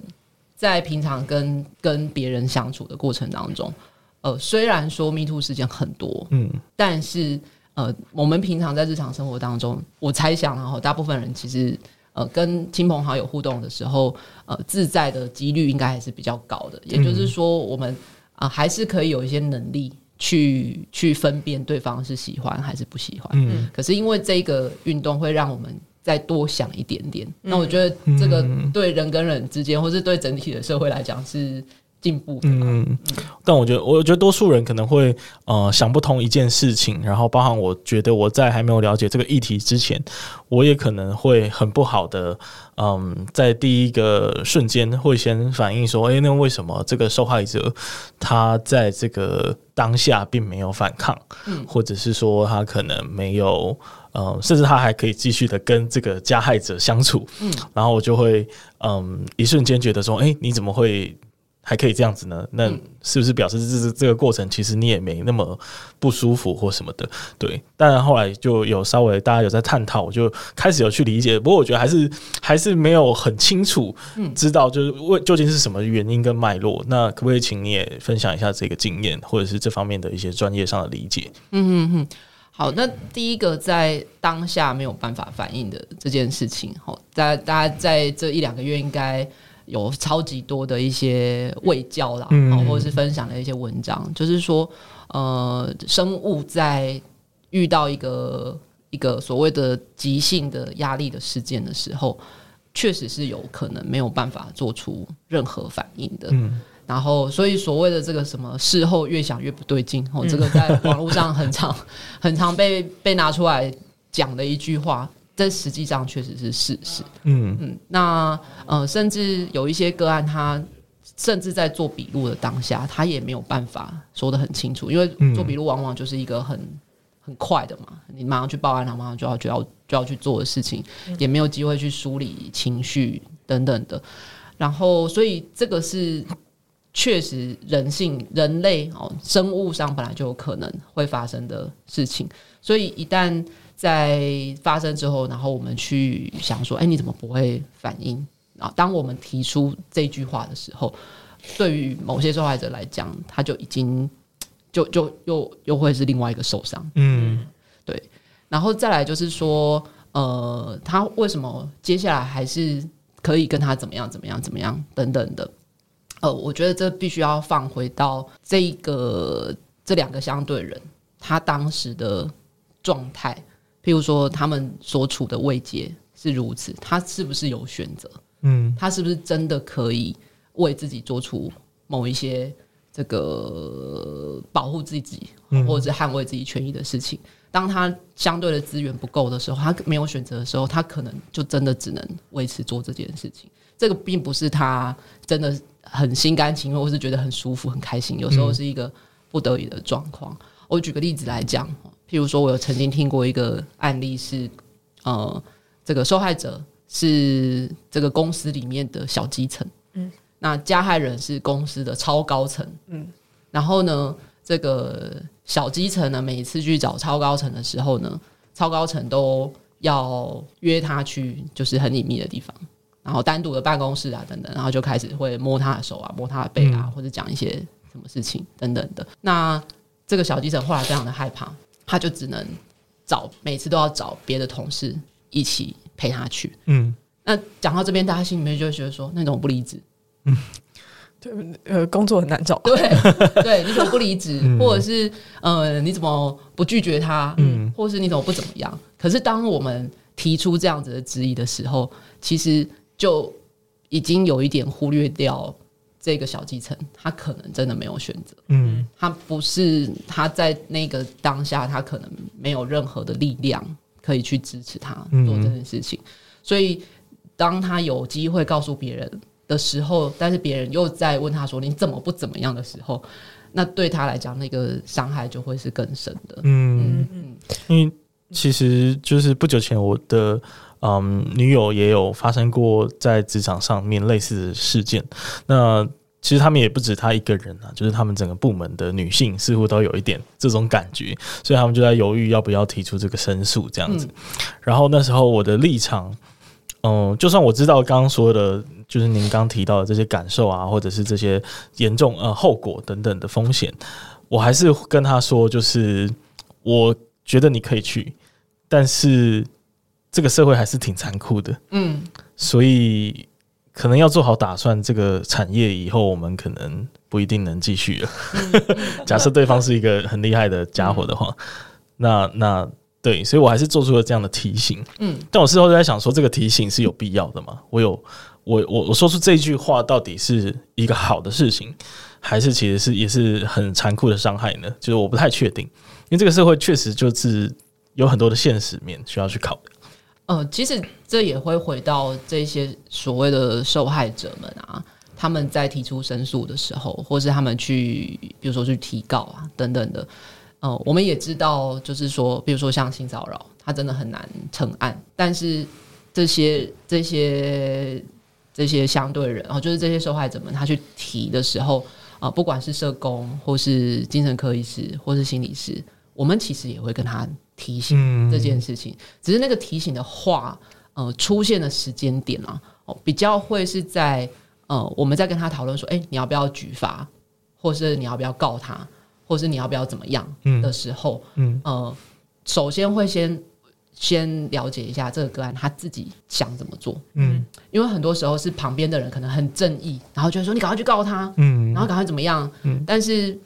在平常跟跟别人相处的过程当中。呃，虽然说 Me Too 事件很多，嗯，但是呃，我们平常在日常生活当中，我猜想，然后大部分人其实呃，跟亲朋好友互动的时候，呃，自在的几率应该还是比较高的。也就是说，我们啊、呃，还是可以有一些能力去去分辨对方是喜欢还是不喜欢。嗯，可是因为这个运动会让我们再多想一点点。那我觉得这个对人跟人之间，或是对整体的社会来讲是。进步，嗯，但我觉得，我觉得多数人可能会呃想不通一件事情，然后包含我觉得我在还没有了解这个议题之前，我也可能会很不好的，嗯，在第一个瞬间会先反应说，诶，那为什么这个受害者他在这个当下并没有反抗，嗯，或者是说他可能没有，嗯，甚至他还可以继续的跟这个加害者相处，嗯，然后我就会嗯一瞬间觉得说，诶，你怎么会？还可以这样子呢？那是不是表示这这个过程其实你也没那么不舒服或什么的？对。但后来就有稍微大家有在探讨，我就开始有去理解。不过我觉得还是还是没有很清楚知道就是为究竟是什么原因跟脉络。那可不可以请你也分享一下这个经验，或者是这方面的一些专业上的理解？嗯嗯嗯。好，那第一个在当下没有办法反应的这件事情，好，大家大家在这一两个月应该。有超级多的一些卫教啦，嗯、或者是分享的一些文章，就是说，呃，生物在遇到一个一个所谓的急性的压力的事件的时候，确实是有可能没有办法做出任何反应的。嗯、然后，所以所谓的这个什么事后越想越不对劲，哦，这个在网络上很常 很常被被拿出来讲的一句话。这实际上确实是事实。嗯嗯，那呃，甚至有一些个案，他甚至在做笔录的当下，他也没有办法说的很清楚，因为做笔录往往就是一个很很快的嘛，你马上去报案，然后马上就要就要就要去做的事情，也没有机会去梳理情绪等等的。然后，所以这个是确实人性、人类哦，生物上本来就有可能会发生的事情。所以一旦在发生之后，然后我们去想说，哎，你怎么不会反应？啊，当我们提出这句话的时候，对于某些受害者来讲，他就已经 就就又又会是另外一个受伤。嗯，对。然后再来就是说，呃，他为什么接下来还是可以跟他怎么样怎么样怎么样等等的？呃，我觉得这必须要放回到这个这两个相对人他当时的状态。譬如说，他们所处的位阶是如此，他是不是有选择？嗯，他是不是真的可以为自己做出某一些这个保护自己或者是捍卫自己权益的事情？当他相对的资源不够的时候，他没有选择的时候，他可能就真的只能维持做这件事情。这个并不是他真的很心甘情愿，或是觉得很舒服、很开心。有时候是一个不得已的状况。我举个例子来讲。譬如说，我有曾经听过一个案例是，呃，这个受害者是这个公司里面的小基层，嗯，那加害人是公司的超高层，嗯，然后呢，这个小基层呢，每一次去找超高层的时候呢，超高层都要约他去，就是很隐秘的地方，然后单独的办公室啊等等，然后就开始会摸他的手啊，摸他的背啊，嗯，或者讲一些什么事情等等的。那这个小基层后来非常的害怕。他就只能找，每次都要找别的同事一起陪他去。嗯，那讲到这边，大家心里面就会觉得说，那种不离职。嗯，对，呃，工作很难找。对，对，你怎么不离职？嗯、或者是呃，你怎么不拒绝他？嗯，或者是你怎么不怎么样？可是当我们提出这样子的质疑的时候，其实就已经有一点忽略掉。这个小基层，他可能真的没有选择。嗯，他不是他在那个当下，他可能没有任何的力量可以去支持他做这件事情。嗯、所以，当他有机会告诉别人的时候，但是别人又在问他说：“你怎么不怎么样？”的时候，那对他来讲，那个伤害就会是更深的。嗯嗯，因为其实就是不久前，我的嗯女友也有发生过在职场上面类似的事件。那其实他们也不止他一个人啊，就是他们整个部门的女性似乎都有一点这种感觉，所以他们就在犹豫要不要提出这个申诉这样子。嗯、然后那时候我的立场，嗯，就算我知道刚刚说的，就是您刚刚提到的这些感受啊，或者是这些严重呃后果等等的风险，我还是跟他说，就是我觉得你可以去，但是这个社会还是挺残酷的，嗯，所以可能要做好打算，这个产业以后我们可能不一定能继续了。假设对方是一个很厉害的家伙的话，那那。对，所以我还是做出了这样的提醒。嗯，但我事后就在想说，这个提醒是有必要的吗？我有，我我我说出这句话，到底是一个好的事情，还是其实是也是很残酷的伤害呢？就是我不太确定，因为这个社会确实就是有很多的现实面需要去考虑。呃，其实这也会回到这些所谓的受害者们啊，他们在提出申诉的时候，或是他们去，比如说去提告啊等等的。呃，我们也知道，就是说，比如说像性骚扰，它真的很难成案。但是这些、这些、这些相对人，然后就是这些受害者们，他去提的时候，啊、不管是社工，或是精神科医师，或是心理师，我们其实也会跟他提醒这件事情。只是那个提醒的话，呃，出现的时间点啊，哦，比较会是在呃，我们在跟他讨论说，哎，你要不要举发，或是你要不要告他。或是你要不要怎么样？的时候，嗯，嗯呃，首先会先先了解一下这个个案他自己想怎么做，嗯，因为很多时候是旁边的人可能很正义，然后就说你赶快去告他，嗯，然后赶快怎么样，嗯，但是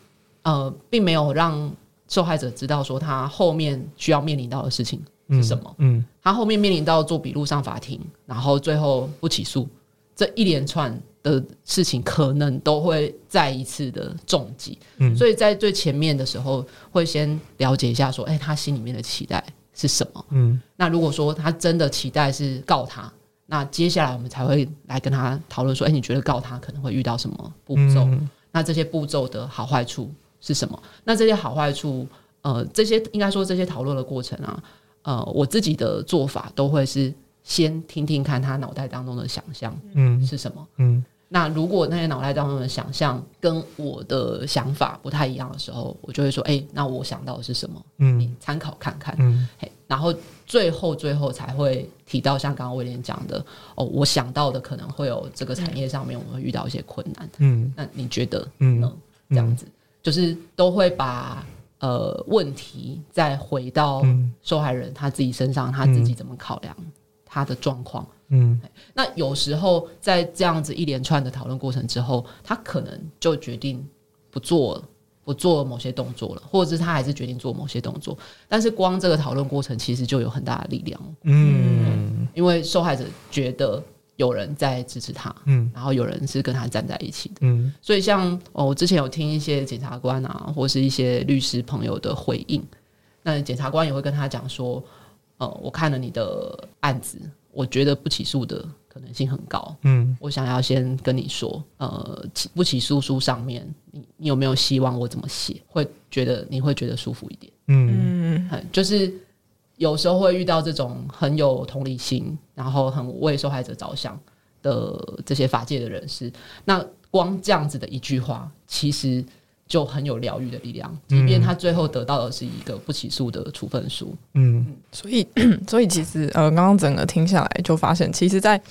呃，并没有让受害者知道说他后面需要面临到的事情是什么，嗯，嗯他后面面临到做笔录上法庭，然后最后不起诉，这一连串。的事情可能都会再一次的重击，嗯，所以在最前面的时候会先了解一下，说，哎，他心里面的期待是什么？嗯，那如果说他真的期待是告他，那接下来我们才会来跟他讨论说，哎，你觉得告他可能会遇到什么步骤？那这些步骤的好坏处是什么？那这些好坏处，呃，这些应该说这些讨论的过程啊，呃，我自己的做法都会是先听听看他脑袋当中的想象，嗯，是什么？嗯。那如果那些脑袋当中的想象跟我的想法不太一样的时候，我就会说：“哎、欸，那我想到的是什么？嗯，你参考看看。嗯，嘿，然后最后最后才会提到像刚刚威廉讲的哦，我想到的可能会有这个产业上面我会遇到一些困难。嗯，那你觉得嗯，这样子就是都会把呃问题再回到受害人他自己身上，他自己怎么考量他的状况。”嗯，那有时候在这样子一连串的讨论过程之后，他可能就决定不做不做某些动作了，或者是他还是决定做某些动作。但是光这个讨论过程其实就有很大的力量，嗯，嗯，因为受害者觉得有人在支持他，嗯，然后有人是跟他站在一起的，嗯，所以像哦，我之前有听一些检察官啊，或是一些律师朋友的回应，那检察官也会跟他讲说，呃，我看了你的案子。我觉得不起诉的可能性很高。嗯，我想要先跟你说，呃，起不起诉书上面，你你有没有希望我怎么写？会觉得你会觉得舒服一点。嗯，就是有时候会遇到这种很有同理心，然后很为受害者着想的这些法界的人士。那光这样子的一句话，其实。就很有疗愈的力量，即便他最后得到的是一个不起诉的处分书。嗯，所以，所以其实呃，刚刚整个听下来，就发现，其实在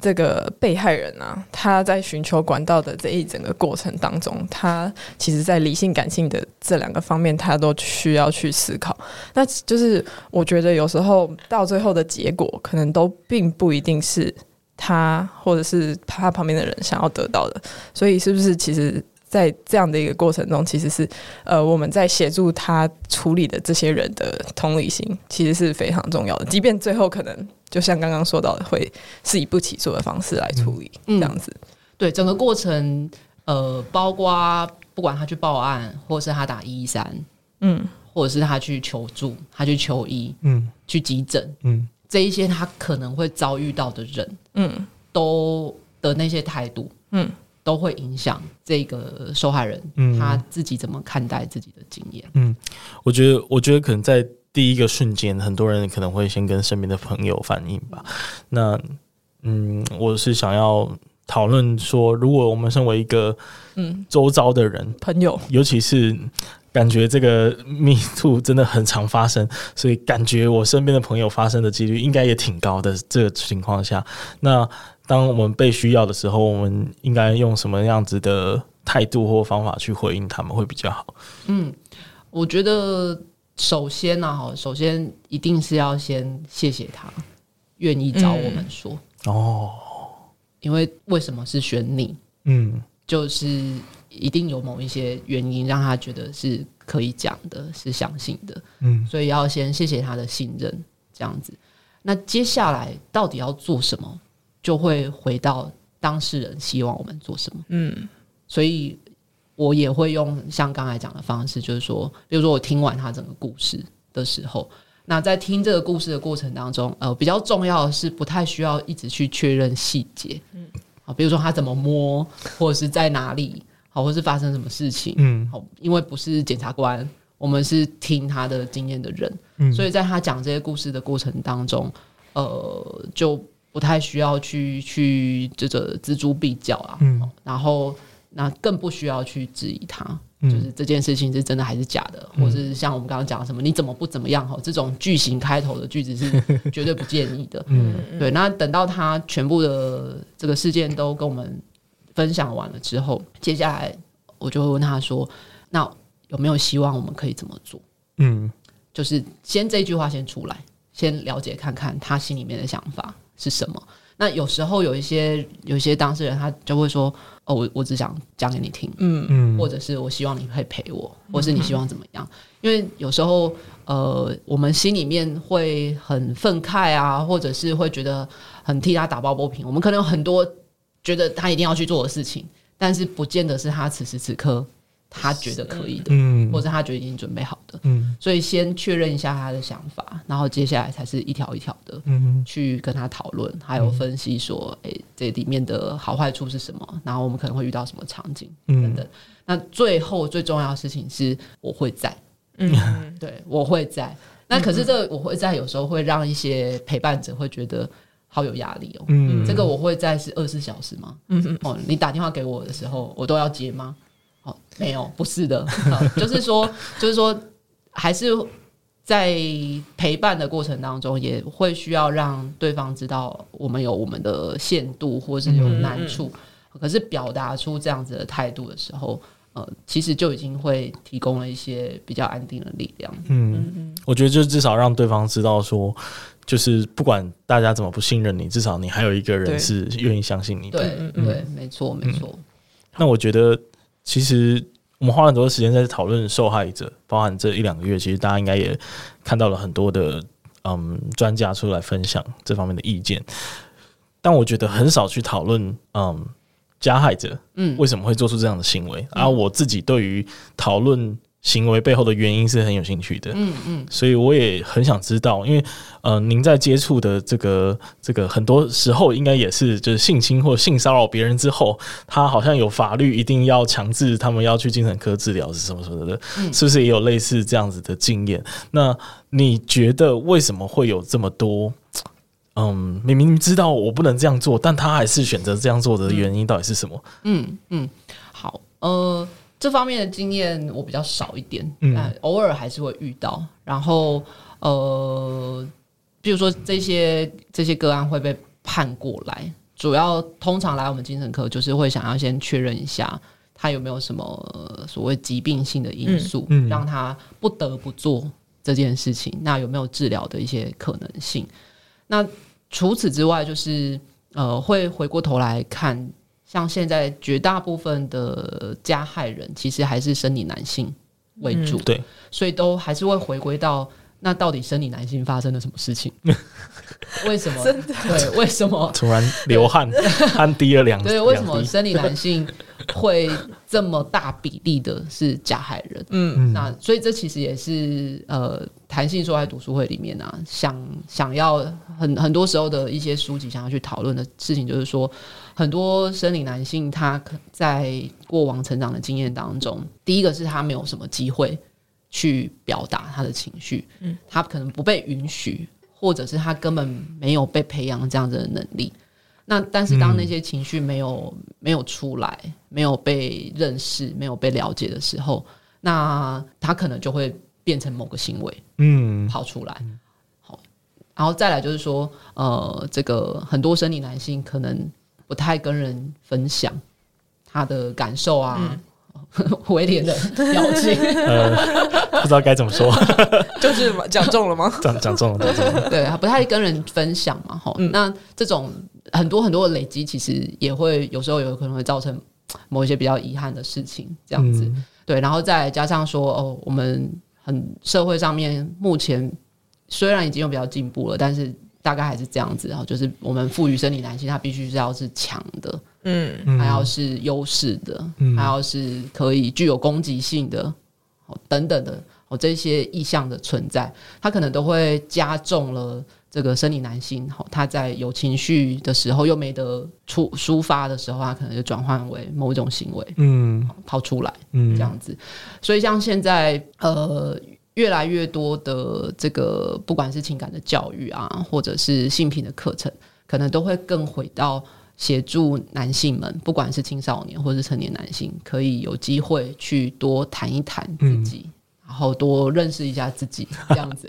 这个被害人啊，他在寻求管道的这一整个过程当中，他其实，在理性、感性的这两个方面，他都需要去思考。那就是我觉得有时候到最后的结果，可能都并不一定是他或者是他旁边的人想要得到的。所以，是不是其实？在这样的一个过程中，其实是呃，我们在协助他处理的这些人的同理心，其实是非常重要的。即便最后可能就像刚刚说到的，会是以不起诉的方式来处理，嗯、这样子。对整个过程，呃，包括不管他去报案，或是他打一一三，嗯，或者是他去求助，他去求医，嗯，去急诊，嗯，这一些他可能会遭遇到的人，嗯，都的那些态度，嗯。都会影响这个受害人，嗯，他自己怎么看待自己的经验。嗯，我觉得，我觉得可能在第一个瞬间，很多人可能会先跟身边的朋友反映吧。那，嗯，我是想要讨论说，如果我们身为一个嗯周遭的人，朋友，尤其是感觉这个 Me Too 真的很常发生，所以感觉我身边的朋友发生的几率应该也挺高的。这个情况下，那当我们被需要的时候，我们应该用什么样子的态度或方法去回应他们会比较好？嗯，我觉得首先呢、哈，首先一定是要先谢谢他愿意找我们说、嗯、哦，因为为什么是选你？嗯，就是。一定有某一些原因让他觉得是可以讲的，是相信的，嗯，所以要先谢谢他的信任，这样子。那接下来到底要做什么，就会回到当事人希望我们做什么，嗯。所以我也会用像刚才讲的方式，就是说，比如说我听完他整个故事的时候，那在听这个故事的过程当中，呃，比较重要的是不太需要一直去确认细节，嗯，好，比如说他怎么摸，或者是在哪里。好，或是发生什么事情？嗯，好，因为不是检察官，我们是听他的经验的人，嗯，所以在他讲这些故事的过程当中，呃，就不太需要去去这个锱铢必较啊，嗯，然后那更不需要去质疑他，嗯，就是这件事情是真的还是假的，嗯，或是像我们刚刚讲的什么你怎么不怎么样？哈，这种句型开头的句子是 绝对不建议的，嗯，对。那等到他全部的这个事件都跟我们。分享完了之后，接下来我就会问他说：“那有没有希望我们可以怎么做？”嗯，就是先这句话先出来，先了解看看他心里面的想法是什么。那有时候有一些有一些当事人，他就会说：“哦，我我只想讲给你听。”嗯嗯，或者是我希望你可以陪我，或是你希望怎么样？因为有时候呃，我们心里面会很愤慨啊，或者是会觉得很替他打抱不平。我们可能有很多。觉得他一定要去做的事情，但是不见得是他此时此刻他觉得可以的，嗯，或者他觉得已经准备好的，嗯，所以先确认一下他的想法，然后接下来才是一条一条的，嗯，去跟他讨论，还有分析说，哎、欸，这里面的好坏处是什么，然后我们可能会遇到什么场景，等等。那最后最重要的事情是，我会在，嗯，对，我会在。那可是这个我会在，有时候会让一些陪伴者会觉得。好有压力哦，嗯，这个我会在是二十四小时吗？嗯嗯，哦，你打电话给我的时候，我都要接吗？哦，没有，不是的，就是说，就是说，还是在陪伴的过程当中，也会需要让对方知道我们有我们的限度，或是有难处。嗯嗯，可是表达出这样子的态度的时候，呃，其实就已经会提供了一些比较安定的力量。嗯嗯嗯，我觉得就至少让对方知道说。就是不管大家怎么不信任你，至少你还有一个人是愿意相信你的。对，嗯、对，没错，没错、嗯。那我觉得，其实我们花了很多时间在讨论受害者，包含这一两个月，其实大家应该也看到了很多的嗯专家出来分享这方面的意见。但我觉得很少去讨论嗯加害者嗯为什么会做出这样的行为。而、嗯、我自己对于讨论。行为背后的原因是很有兴趣的，嗯嗯，所以我也很想知道，因为呃，您在接触的这个这个很多时候，应该也是就是性侵或性骚扰别人之后，他好像有法律一定要强制他们要去精神科治疗，是什么什么的，嗯，是不是也有类似这样子的经验？那你觉得为什么会有这么多？嗯，明明知道我不能这样做，但他还是选择这样做的原因到底是什么？嗯嗯，好，呃。这方面的经验我比较少一点，嗯，偶尔还是会遇到。然后，呃，比如说这些这些个案会被判过来，主要通常来我们精神科就是会想要先确认一下他有没有什么所谓疾病性的因素，嗯，让他不得不做这件事情。那有没有治疗的一些可能性？那除此之外，就是呃，会回过头来看。像现在绝大部分的加害人，其实还是生理男性为主，嗯、对，所以都还是会回归到那到底生理男性发生了什么事情？为什么？真的对？为什么突然流汗，汗滴了两？对，为什么生理男性会这么大比例的是加害人？嗯，那所以这其实也是呃，弹性说在读书会里面啊，想想要很很多时候的一些书籍想要去讨论的事情，就是说。很多生理男性，他可在过往成长的经验当中，第一个是他没有什么机会去表达他的情绪，嗯，他可能不被允许，或者是他根本没有被培养这样子的能力。那但是当那些情绪没有没有出来，没有被认识，没有被了解的时候，那他可能就会变成某个行为，嗯，跑出来。好，然后再来就是说，呃，这个很多生理男性可能不太跟人分享他的感受啊。嗯 威廉的表情，呃，不知道该怎么说，就是讲中了吗？讲讲中了，讲中了。对，他不太跟人分享嘛，哈、嗯。那这种很多很多的累积，其实也会有时候有可能会造成某一些比较遗憾的事情，这样子。嗯、对，然后再加上说，哦，我们很社会上面目前虽然已经有比较进步了，但是大概还是这样子，哈，就是我们赋予生理男性，他必须是要是强的。嗯，还要是优势的，嗯，还要是可以具有攻击性的，等等的，哦，这些意向的存在，他可能都会加重了这个生理男性，他在有情绪的时候又没得出抒发的时候，他可能就转换为某种行为，嗯，抛出来，嗯，这样子。所以像现在，呃，越来越多的这个不管是情感的教育啊，或者是性品的课程，可能都会更回到。协助男性们，不管是青少年或是成年男性，可以有机会去多谈一谈自己，嗯，然后多认识一下自己，这样子。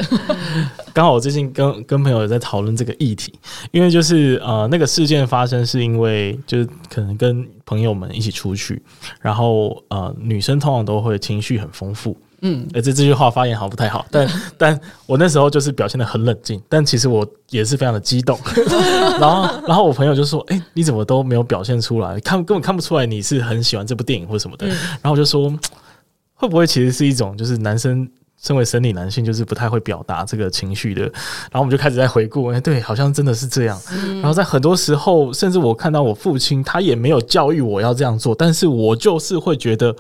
刚好我最近跟跟朋友在讨论这个议题，因为就是呃那个事件发生是因为就是可能跟朋友们一起出去，然后呃女生通常都会情绪很丰富。嗯，哎，这这句话发言好像不太好，但 但我那时候就是表现的很冷静，但其实我也是非常的激动。然后，然后我朋友就说：“哎，你怎么都没有表现出来？看根本看不出来你是很喜欢这部电影或什么的。”然后我就说：“会不会其实是一种就是男生身为生理男性，就是不太会表达这个情绪的？”然后我们就开始在回顾，哎，对，好像真的是这样。然后在很多时候，甚至我看到我父亲，他也没有教育我要这样做，但是我就是会觉得。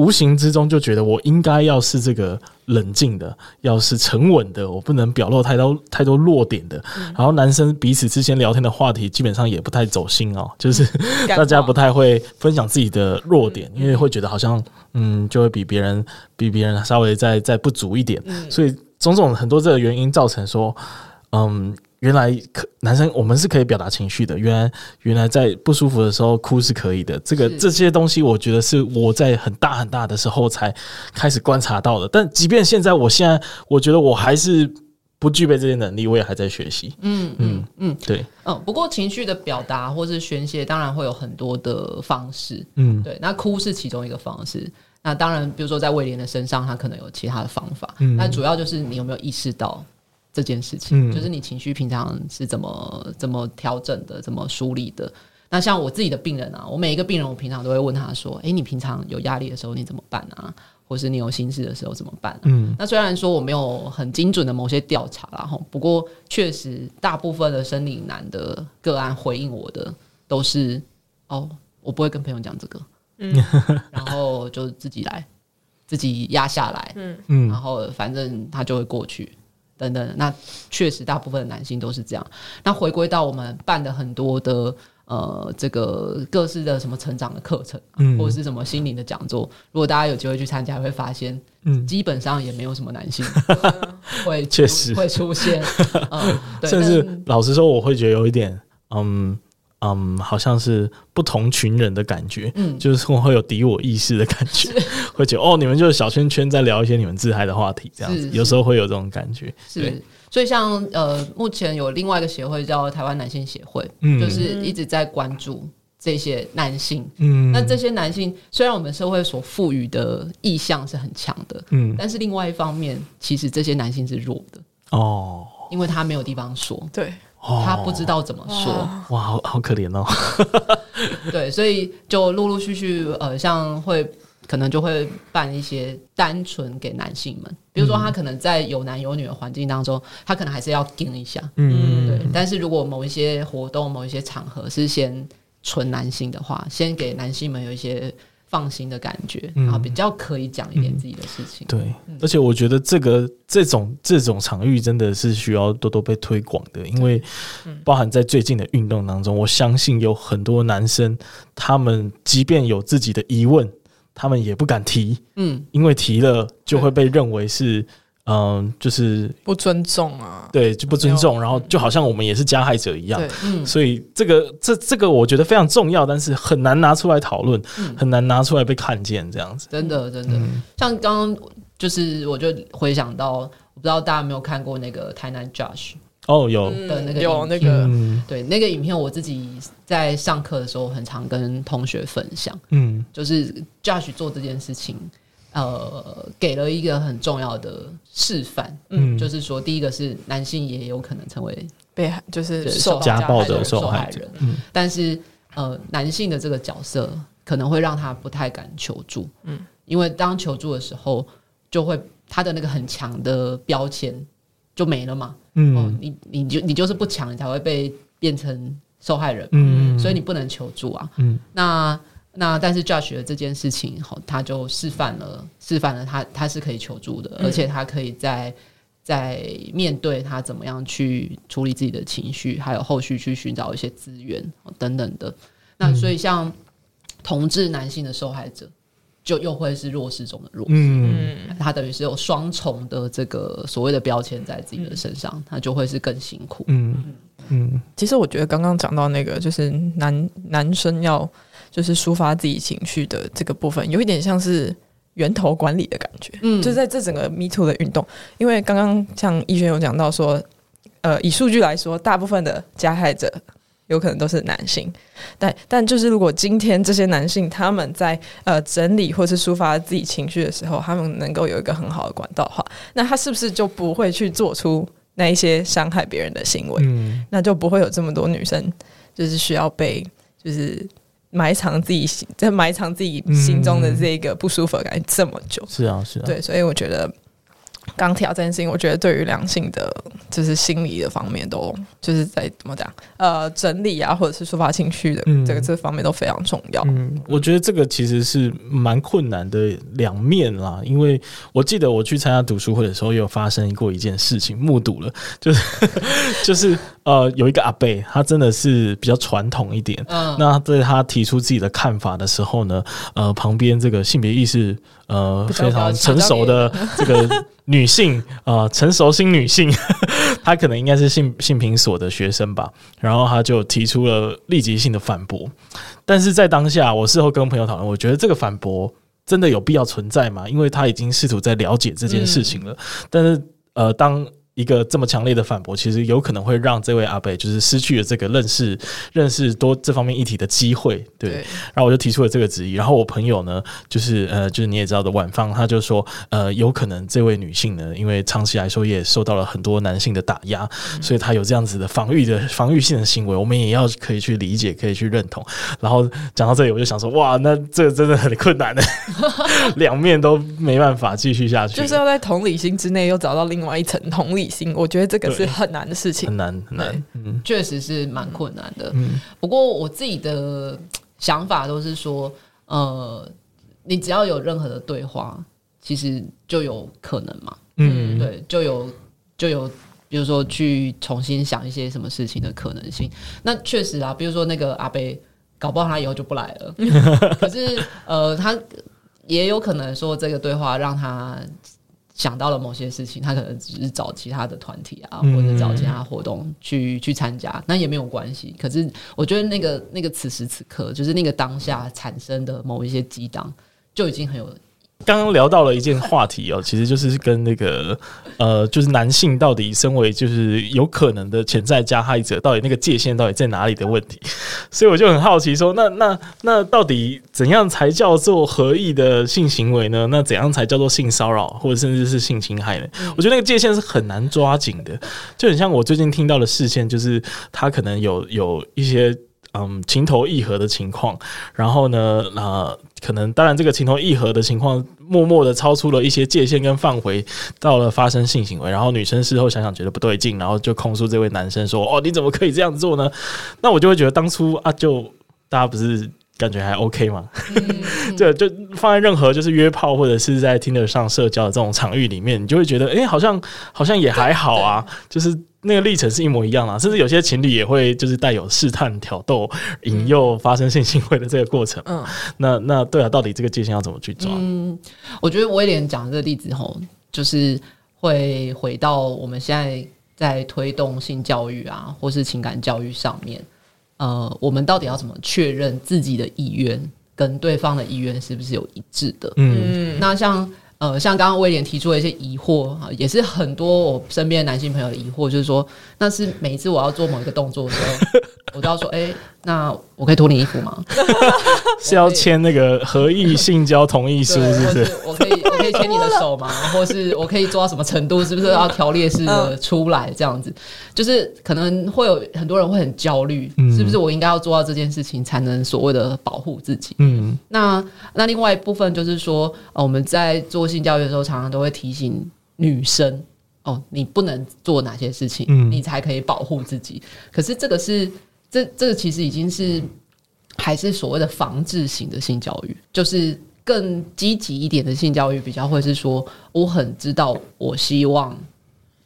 无形之中就觉得我应该要是这个冷静的，要是沉稳的，我不能表露太多太多弱点的。嗯。然后男生彼此之间聊天的话题基本上也不太走心哦，就是大家不太会分享自己的弱点，因为会觉得好像嗯就会比别人比别人稍微再再不足一点。所以种种很多这个原因造成说嗯。原来可男生我们是可以表达情绪的。原来原来在不舒服的时候哭是可以的。这个这些东西，我觉得是我在很大很大的时候才开始观察到的。但即便现在，我现在我觉得我还是不具备这些能力，我也还在学习。嗯嗯嗯，对。嗯，不过情绪的表达或是宣泄，当然会有很多的方式。嗯，对。那哭是其中一个方式。那当然，比如说在威廉的身上，他可能有其他的方法。嗯，但主要就是你有没有意识到。这件事情，就是你情绪平常是怎么怎么调整的，怎么梳理的。那像我自己的病人啊，我每一个病人，我平常都会问他说：“诶，你平常有压力的时候你怎么办啊？或是你有心事的时候怎么办啊？”嗯，那虽然说我没有很精准的某些调查啦，哈，不过确实大部分的生理男的个案回应我的都是：“哦，我不会跟朋友讲这个，嗯，然后就自己来，自己压下来，嗯嗯，然后反正他就会过去。”等等，那确实大部分的男性都是这样。那回归到我们办的很多的呃，这个各式的什么成长的课程，嗯，或者是什么心灵的讲座，如果大家有机会去参加，会发现，嗯，基本上也没有什么男性 会确实会出现，嗯，甚至老实说，我会觉得有一点，嗯。嗯，好像是不同群人的感觉，嗯，就是会有敌我意识的感觉，会觉得哦，你们就是小圈圈在聊一些你们自嗨的话题，这样子，有时候会有这种感觉。是，所以像呃，目前有另外一个协会叫台湾男性协会，嗯，就是一直在关注这些男性，嗯，那这些男性虽然我们社会所赋予的意向是很强的，嗯，但是另外一方面，其实这些男性是弱的哦，因为他没有地方说，对。他不知道怎么说，哇，好好可怜哦。对，所以就陆陆续续，呃，像会可能就会办一些单纯给男性们，比如说他可能在有男有女的环境当中，他可能还是要盯一下，嗯，对。但是如果某一些活动、某一些场合是先纯男性的话，先给男性们有一些。放心的感觉，然后比较可以讲一点自己的事情。对、嗯，而且我觉得这个这种这种场域真的是需要多多被推广的，因为包含在最近的运动当中，我相信有很多男生，他们即便有自己的疑问，他们也不敢提，嗯，因为提了就会被认为是嗯，就是不尊重啊，对，就不尊重，然后就好像我们也是加害者一样，嗯，所以这个这这个我觉得非常重要，但是很难拿出来讨论，嗯、很难拿出来被看见，这样子，真的真的，嗯、像刚刚就是我就回想到，我不知道大家有没有看过那个台南 Josh 哦，有。的那个有那个，嗯、对那个影片，我自己在上课的时候很常跟同学分享，嗯，就是 Josh 做这件事情。呃，给了一个很重要的示范，嗯，就是说，第一个是男性也有可能成为被害，就是受家暴的受害人，嗯，但是呃，男性的这个角色可能会让他不太敢求助，嗯，因为当求助的时候，就会他的那个很强的标签就没了嘛，嗯，哦、你你就你就是不强，你才会被变成受害人，嗯，所以你不能求助啊，嗯，那。那但是 Josh 的这件事情，好，他就示范了，示范了他他是可以求助的，嗯、而且他可以在在面对他怎么样去处理自己的情绪，还有后续去寻找一些资源等等的。那所以像同志男性的受害者，就又会是弱势中的弱势，嗯，他等于是有双重的这个所谓的标签在自己的身上，他就会是更辛苦。嗯嗯，其实我觉得刚刚讲到那个，就是男男生要。就是抒发自己情绪的这个部分，有一点像是源头管理的感觉。嗯，就在这整个 Me Too 的运动，因为刚刚像逸轩有讲到说，呃，以数据来说，大部分的加害者有可能都是男性。但但就是如果今天这些男性他们在呃整理或是抒发自己情绪的时候，他们能够有一个很好的管道的话，那他是不是就不会去做出那一些伤害别人的行为？嗯，那就不会有这么多女生就是需要被就是。埋藏自己心，在埋藏自己心中的这个不舒服的感觉这么久，是啊，是啊，对，所以我觉得。钢条这件事情，我觉得对于两性的，就是心理的方面，都就是在怎么讲，呃，整理啊，或者是抒发情绪的这个这方面都非常重要。嗯，我觉得这个其实是蛮困难的两面啦，因为我记得我去参加读书会的时候，有发生过一件事情，目睹了，就是 就是呃，有一个阿伯，他真的是比较传统一点，嗯，那在他提出自己的看法的时候呢，呃，旁边这个性别意识呃非常成熟的这个。女性啊、呃，成熟型女性，她可能应该是性性平所的学生吧，然后她就提出了立即性的反驳。但是在当下，我事后跟朋友讨论，我觉得这个反驳真的有必要存在吗？因为他已经试图在了解这件事情了。嗯、但是，呃，当一个这么强烈的反驳，其实有可能会让这位阿伯就是失去了这个认识认识多这方面议题的机会，对。对然后我就提出了这个质疑，然后我朋友呢，就是呃，就是你也知道的晚芳，他就说，呃，有可能这位女性呢，因为长期来说也受到了很多男性的打压，嗯、所以她有这样子的防御的防御性的行为，我们也要可以去理解，可以去认同。然后讲到这里，我就想说，哇，那这个真的很困难的，两面都没办法继续下去，就是要在同理心之内又找到另外一层同理。我觉得这个是很难的事情，很难很难，嗯，确实是蛮困难的。嗯，不过我自己的想法都是说，呃，你只要有任何的对话，其实就有可能嘛，嗯，对，就有就有，比如说去重新想一些什么事情的可能性。那确实啊，比如说那个阿贝，搞不好他以后就不来了。可是，呃，他也有可能说这个对话让他。想到了某些事情，他可能只是找其他的团体啊，或者找其他活动去去参加，那也没有关系。可是我觉得那个那个此时此刻，就是那个当下产生的某一些激荡，就已经很有。刚刚聊到了一件话题哦，其实就是跟那个呃，就是男性到底身为就是有可能的潜在加害者，到底那个界限到底在哪里的问题，所以我就很好奇说，那那那到底怎样才叫做合意的性行为呢？那怎样才叫做性骚扰或者甚至是性侵害呢？我觉得那个界限是很难抓紧的，就很像我最近听到的事件，就是他可能有有一些。嗯，情投意合的情况，然后呢，呃，可能当然这个情投意合的情况，默默的超出了一些界限跟范围，到了发生性行为，然后女生事后想想觉得不对劲，然后就控诉这位男生说：“哦，你怎么可以这样做呢？”那我就会觉得当初啊，就大家不是感觉还 OK 吗？这、嗯、就放在任何就是约炮或者是在听得上社交的这种场域里面，你就会觉得，哎、欸，好像好像也还好啊，就是。那个历程是一模一样的，甚至有些情侣也会就是带有试探、挑逗、引诱发生性行为的这个过程。嗯，那那对啊，到底这个界限要怎么去抓？嗯，我觉得威廉讲的这个例子吼，就是会回到我们现在在推动性教育啊，或是情感教育上面，呃，我们到底要怎么确认自己的意愿跟对方的意愿是不是有一致的？嗯，那像。呃，像刚刚威廉提出的一些疑惑啊，也是很多我身边的男性朋友的疑惑，就是说，那是每一次我要做某一个动作的时候，我都要说，哎、欸，那我可以脱你衣服吗？是要签那个合意性交同意书，是不是？我可以，我可以牵你的手吗？或是我可以做到什么程度？是不是要条列式的出来这样子？就是可能会有很多人会很焦虑，嗯、是不是我应该要做到这件事情才能所谓的保护自己？嗯，那那另外一部分就是说，呃、我们在做。性教育的时候，常常都会提醒女生哦，你不能做哪些事情，嗯、你才可以保护自己。可是这个是这这个其实已经是还是所谓的防治型的性教育，就是更积极一点的性教育，比较会是说，我很知道我希望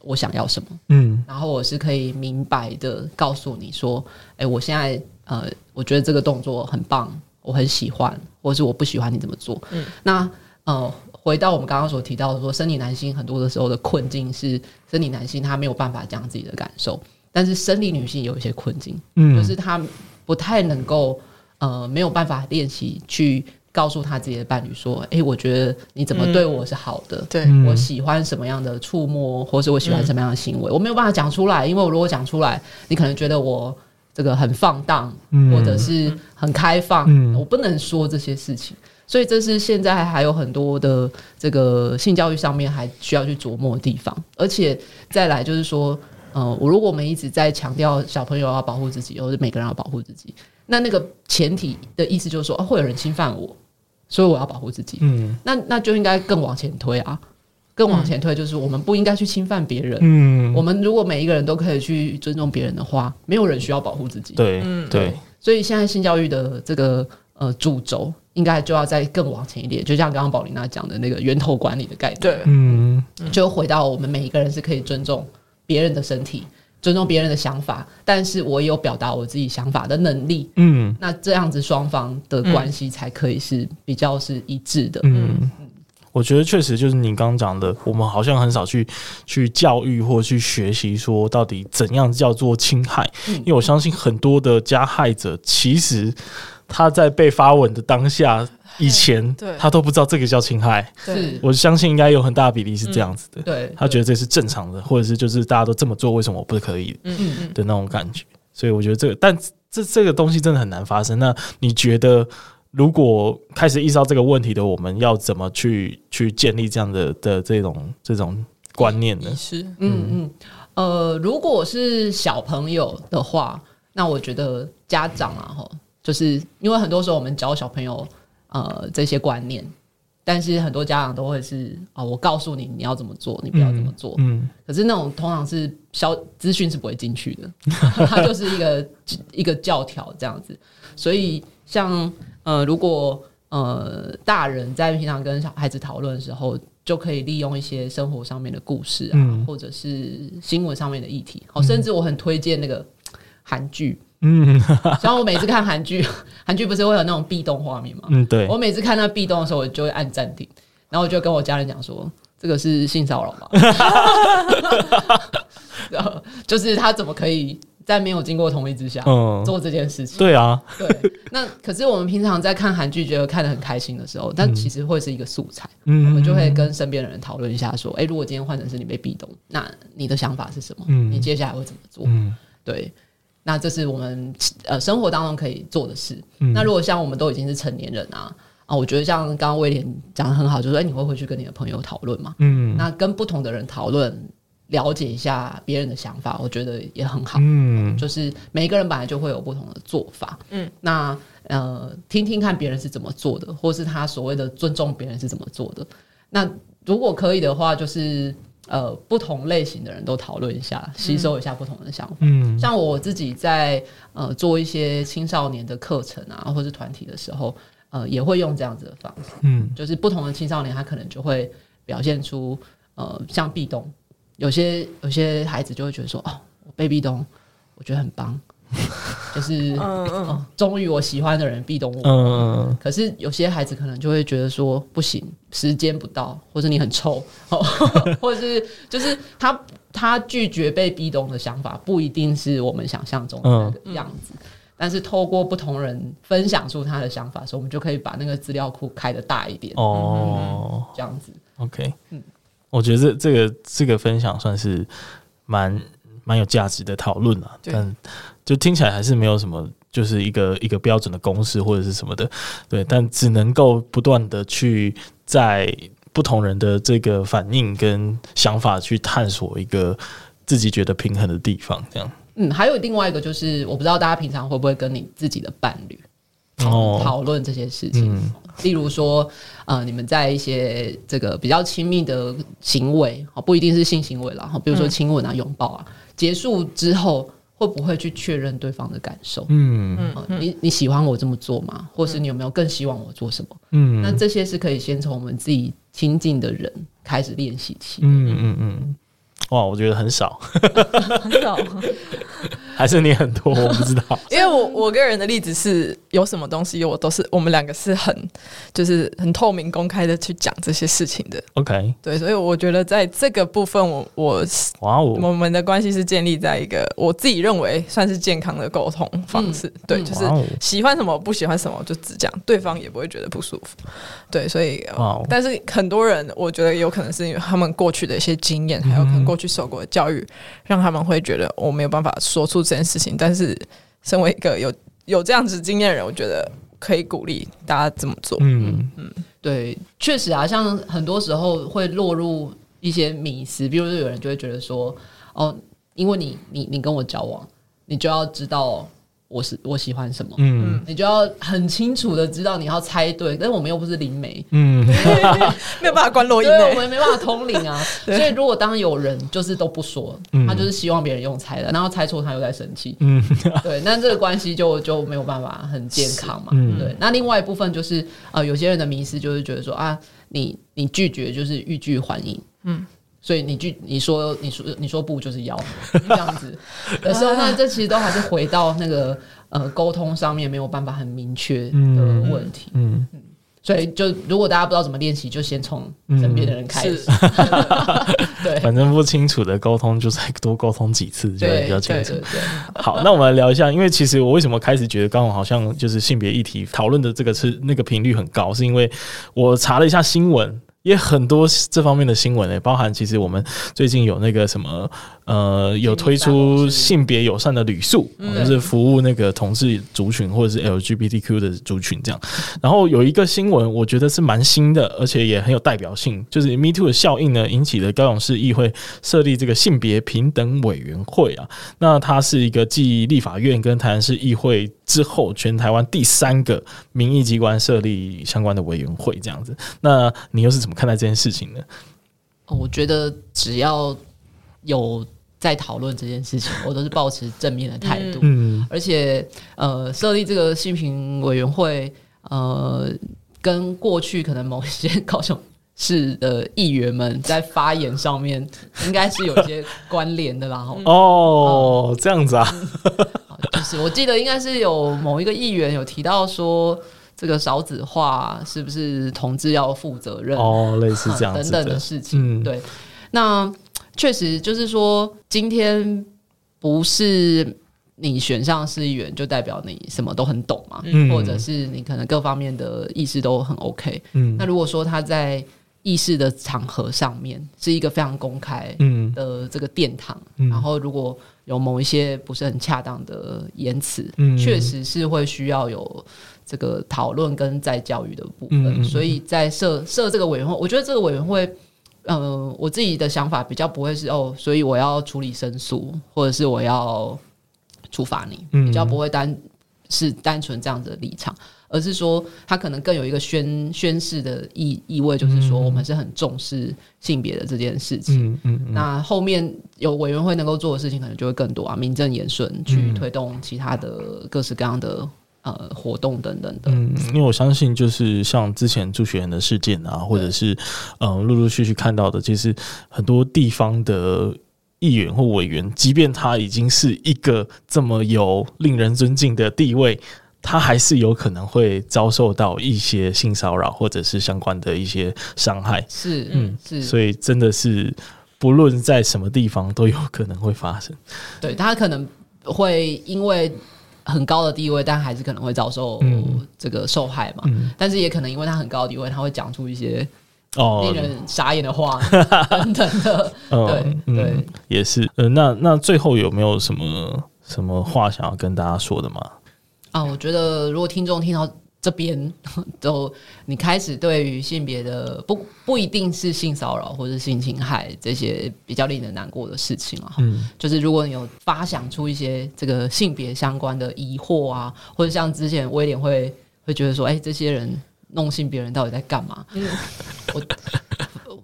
我想要什么，嗯，然后我是可以明白的告诉你说，哎、欸，我现在呃，我觉得这个动作很棒，我很喜欢，或是我不喜欢你怎么做，嗯，那呃。回到我们刚刚所提到的说，生理男性很多的时候的困境是，生理男性他没有办法讲自己的感受，但是生理女性有一些困境，嗯，就是她不太能够，呃，没有办法练习去告诉她自己的伴侣说，哎、欸，我觉得你怎么对我是好的，对、嗯、我喜欢什么样的触摸，或是我喜欢什么样的行为，嗯、我没有办法讲出来，因为我如果讲出来，你可能觉得我这个很放荡，嗯、或者是很开放，嗯、我不能说这些事情。所以这是现在还有很多的这个性教育上面还需要去琢磨的地方，而且再来就是说，呃，我如果我们一直在强调小朋友要保护自己，或者每个人要保护自己，那那个前提的意思就是说，啊，会有人侵犯我，所以我要保护自己。嗯，那那就应该更往前推啊，更往前推就是我们不应该去侵犯别人。嗯，我们如果每一个人都可以去尊重别人的话，没有人需要保护自己。对，嗯对。所以现在性教育的这个呃主轴。应该就要再更往前一点，就像刚刚宝琳娜讲的那个源头管理的概念，对，嗯，就回到我们每一个人是可以尊重别人的身体，尊重别人的想法，但是我也有表达我自己想法的能力，嗯，那这样子双方的关系才可以是比较是一致的，嗯，嗯，我觉得确实就是你刚刚讲的，我们好像很少去去教育或去学习说到底怎样叫做侵害，嗯，因为我相信很多的加害者其实。他在被发文的当下以前，他都不知道这个叫侵害。是，我相信应该有很大比例是这样子的。对，他觉得这是正常的，或者是就是大家都这么做，为什么我不可以？嗯嗯的那种感觉。所以我觉得这个，但这这个东西真的很难发生。那你觉得，如果开始意识到这个问题的，我们要怎么去去建立这样的的这种这种观念呢？是，嗯嗯，呃，如果是小朋友的话，那我觉得家长啊，哈。就是因为很多时候我们教小朋友呃这些观念，但是很多家长都会是啊、哦，我告诉你你要怎么做，你不要怎么做。嗯，嗯可是那种通常是消资讯是不会进去的，它就是一个一个教条这样子。所以像呃，如果呃大人在平常跟小孩子讨论的时候，就可以利用一些生活上面的故事啊，嗯、或者是新闻上面的议题。好，甚至我很推荐那个韩剧。嗯，然后我每次看韩剧，韩剧不是会有那种壁咚画面吗？嗯，对。我每次看那壁咚的时候，我就会按暂停，然后我就跟我家人讲说：“这个是性骚扰吗？” 然后就是他怎么可以在没有经过同意之下做这件事情？对啊，对。那可是我们平常在看韩剧，觉得看得很开心的时候，但其实会是一个素材。嗯，我们就会跟身边的人讨论一下，说：“哎，如果今天换成是你被壁咚，那你的想法是什么？嗯，你接下来会怎么做？”嗯，对。那这是我们呃生活当中可以做的事。嗯、那如果像我们都已经是成年人啊啊，我觉得像刚刚威廉讲的很好，就是说，哎，你会回去跟你的朋友讨论嘛？嗯，那跟不同的人讨论，了解一下别人的想法，我觉得也很好。嗯，就是每一个人本来就会有不同的做法。嗯，那呃，听听看别人是怎么做的，或是他所谓的尊重别人是怎么做的。那如果可以的话，就是。呃，不同类型的人都讨论一下，吸收一下不同的想法。嗯，像我自己在呃做一些青少年的课程啊，或是团体的时候，呃，也会用这样子的方式。嗯，就是不同的青少年，他可能就会表现出呃，像壁咚，有些有些孩子就会觉得说，哦，我被壁咚，我觉得很棒。就是，终于我喜欢的人壁咚我。嗯，可是有些孩子可能就会觉得说，不行，时间不到，或者你很臭，或者是就是他他拒绝被逼动的想法，不一定是我们想象中的那个样子。嗯、但是透过不同人分享出他的想法的时候，我们就可以把那个资料库开的大一点。哦，这样子。OK，嗯，我觉得这这个这个分享算是蛮蛮有价值的讨论了，但就听起来还是没有什么。就是一个一个标准的公式或者是什么的，对，但只能够不断的去在不同人的这个反应跟想法去探索一个自己觉得平衡的地方，这样。嗯，还有另外一个就是，我不知道大家平常会不会跟你自己的伴侣讨讨论这些事情，嗯、例如说，呃，你们在一些这个比较亲密的行为，不一定是性行为啦，比如说亲吻啊、拥抱啊，结束之后。会不会去确认对方的感受？嗯嗯，你你喜欢我这么做吗？或是你有没有更希望我做什么？嗯，那这些是可以先从我们自己亲近的人开始练习起。嗯嗯嗯。哇，我觉得很少，很少，还是你很多？我不知道，因为我我个人的例子是有什么东西，我都是我们两个是很就是很透明公开的去讲这些事情的。OK，对，所以我觉得在这个部分我，我我哇哦，我们的关系是建立在一个我自己认为算是健康的沟通方式。嗯、对，就是喜欢什么不喜欢什么就只讲，对方也不会觉得不舒服。对，所以哇哦，但是很多人我觉得有可能是因为他们过去的一些经验，还有可能过。去受过的教育，让他们会觉得我没有办法说出这件事情。但是，身为一个有有这样子经验的人，我觉得可以鼓励大家这么做。嗯嗯，对，确实啊，像很多时候会落入一些迷思，比如说有人就会觉得说，哦，因为你你你跟我交往，你就要知道。我是我喜欢什么，嗯，你就要很清楚的知道你要猜对，但是我们又不是灵媒，嗯，没有办法观落阴，对，我们没办法通灵啊。所以如果当有人就是都不说，他就是希望别人用猜的，然后猜错他又在生气，嗯，对，那这个关系就就没有办法很健康嘛，对。那另外一部分就是呃，有些人的迷思就是觉得说啊，你你拒绝就是欲拒还迎，嗯。所以你拒你说你说你说不就是要 这样子的时候，那这其实都还是回到那个呃沟通上面没有办法很明确的问题。嗯嗯，所以就如果大家不知道怎么练习，就先从身边的人开始。对，反正不清楚的沟通，就再多沟通几次就会比较清楚。好，那我们来聊一下，因为其实我为什么开始觉得刚好好像就是性别议题讨论的这个是那个频率很高，是因为我查了一下新闻。也很多这方面的新闻诶，包含其实我们最近有那个什么呃，有推出性别友善的旅宿，就是服务那个同志族群或者是 LGBTQ 的族群这样。然后有一个新闻，我觉得是蛮新的，而且也很有代表性，就是 Me Too 的效应呢，引起了高雄市议会设立这个性别平等委员会啊。那它是一个继立法院跟台南市议会之后，全台湾第三个民意机关设立相关的委员会这样子。那你又是怎么看待这件事情呢？我觉得只要有在讨论这件事情，我都是保持正面的态度。嗯，而且呃，设立这个性平委员会，呃，跟过去可能某一些高雄市的议员们在发言上面，应该是有一些关联的啦。哦，嗯、这样子啊，就是我记得应该是有某一个议员有提到说。这个少子化是不是同志要负责任？哦，类似这样等等的事情。嗯、对，那确实就是说，今天不是你选上市议员就代表你什么都很懂嘛，嗯、或者是你可能各方面的意识都很 OK。嗯，那如果说他在议事的场合上面是一个非常公开的这个殿堂，嗯、然后如果有某一些不是很恰当的言辞，嗯、确实是会需要有。这个讨论跟再教育的部分，嗯嗯嗯，所以在设设这个委员会，我觉得这个委员会，呃，我自己的想法比较不会是哦，所以我要处理申诉，或者是我要处罚你，比较不会单是单纯这样子的立场，而是说他可能更有一个宣宣示的意意味，就是说我们是很重视性别的这件事情。嗯嗯嗯，那后面有委员会能够做的事情，可能就会更多啊，名正言顺去推动其他的各式各样的。呃，活动等等的，嗯，因为我相信，就是像之前助学员的事件啊，或者是嗯，陆陆续续看到的，其实很多地方的议员或委员，即便他已经是一个这么有令人尊敬的地位，他还是有可能会遭受到一些性骚扰或者是相关的一些伤害。是，嗯，是，所以真的是不论在什么地方都有可能会发生。对，他可能会因为很高的地位，但还是可能会遭受这个受害嘛。嗯，但是也可能因为他很高的地位，他会讲出一些哦令人傻眼的话 等等的。对对，也是。呃，那那最后有没有什么什么话想要跟大家说的吗？啊，我觉得如果听众听到这边，都你开始对于性别的不不一定是性骚扰或者性侵害这些比较令人难过的事情啊，嗯，就是如果你有发想出一些这个性别相关的疑惑啊，或者像之前威廉会会觉得说，哎、欸，这些人弄性别人到底在干嘛？嗯，我。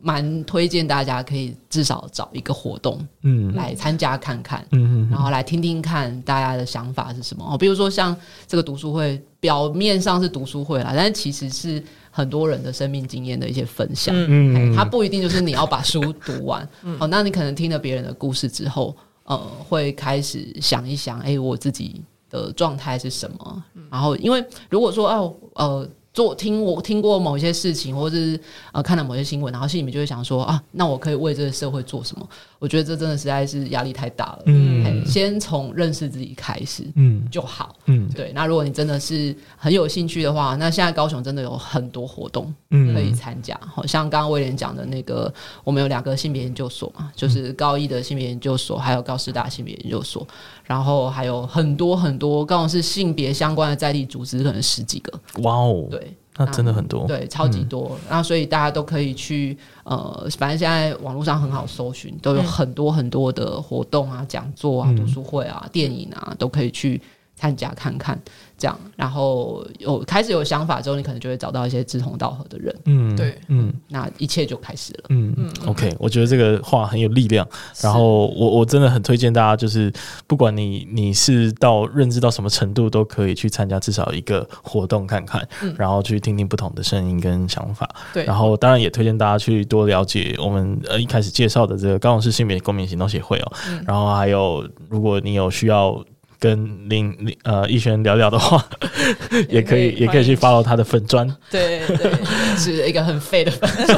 蛮推荐大家可以至少找一个活动，嗯，来参加看看，嗯，然后来听听看大家的想法是什么。哦。比如说像这个读书会，表面上是读书会啦，但是其实是很多人的生命经验的一些分享，嗯，它不一定就是你要把书读完，哦，那你可能听了别人的故事之后，呃，会开始想一想，哎，我自己的状态是什么？然后，因为如果说哦，呃。做听我听过某些事情，或者是呃看了某些新闻，然后心里面就会想说啊，那我可以为这个社会做什么？我觉得这真的实在是压力太大了。嗯，先从认识自己开始，嗯，就好。嗯，对。那如果你真的是很有兴趣的话，那现在高雄真的有很多活动可以参加。好、嗯、像刚刚威廉讲的那个，我们有两个性别研究所嘛，就是高一的性别研究所，还有高师大性别研究所，然后还有很多很多，刚好是性别相关的在地组织，可能十几个。哇哦，对。那真的很多，对，超级多。然后、嗯、所以大家都可以去，呃，反正现在网络上很好搜寻，都有很多很多的活动啊、讲座啊、读书会啊、电影啊，都可以去参加看看。这样，然后有开始有想法之后，你可能就会找到一些志同道合的人。嗯，对，嗯，那一切就开始了。嗯嗯，OK，我觉得这个话很有力量。然后我我真的很推荐大家，就是不管你你是到认知到什么程度，都可以去参加至少一个活动看看，嗯、然后去听听不同的声音跟想法。对，然后当然也推荐大家去多了解我们呃一开始介绍的这个高雄市性别公民行动协会哦。嗯、然后还有，如果你有需要。跟林林呃逸轩聊聊的话，也可以也可以去 follow 他的粉砖。对对，是一个很废的粉专。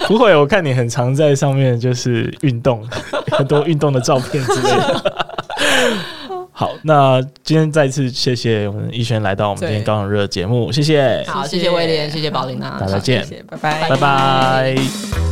不会，我看你很常在上面就是运动，很多运动的照片之类的。好，那今天再次谢谢我们逸轩来到我们今天高雄热节目，谢谢。好，谢谢威廉，谢谢宝琳娜，大家见，拜拜，拜拜。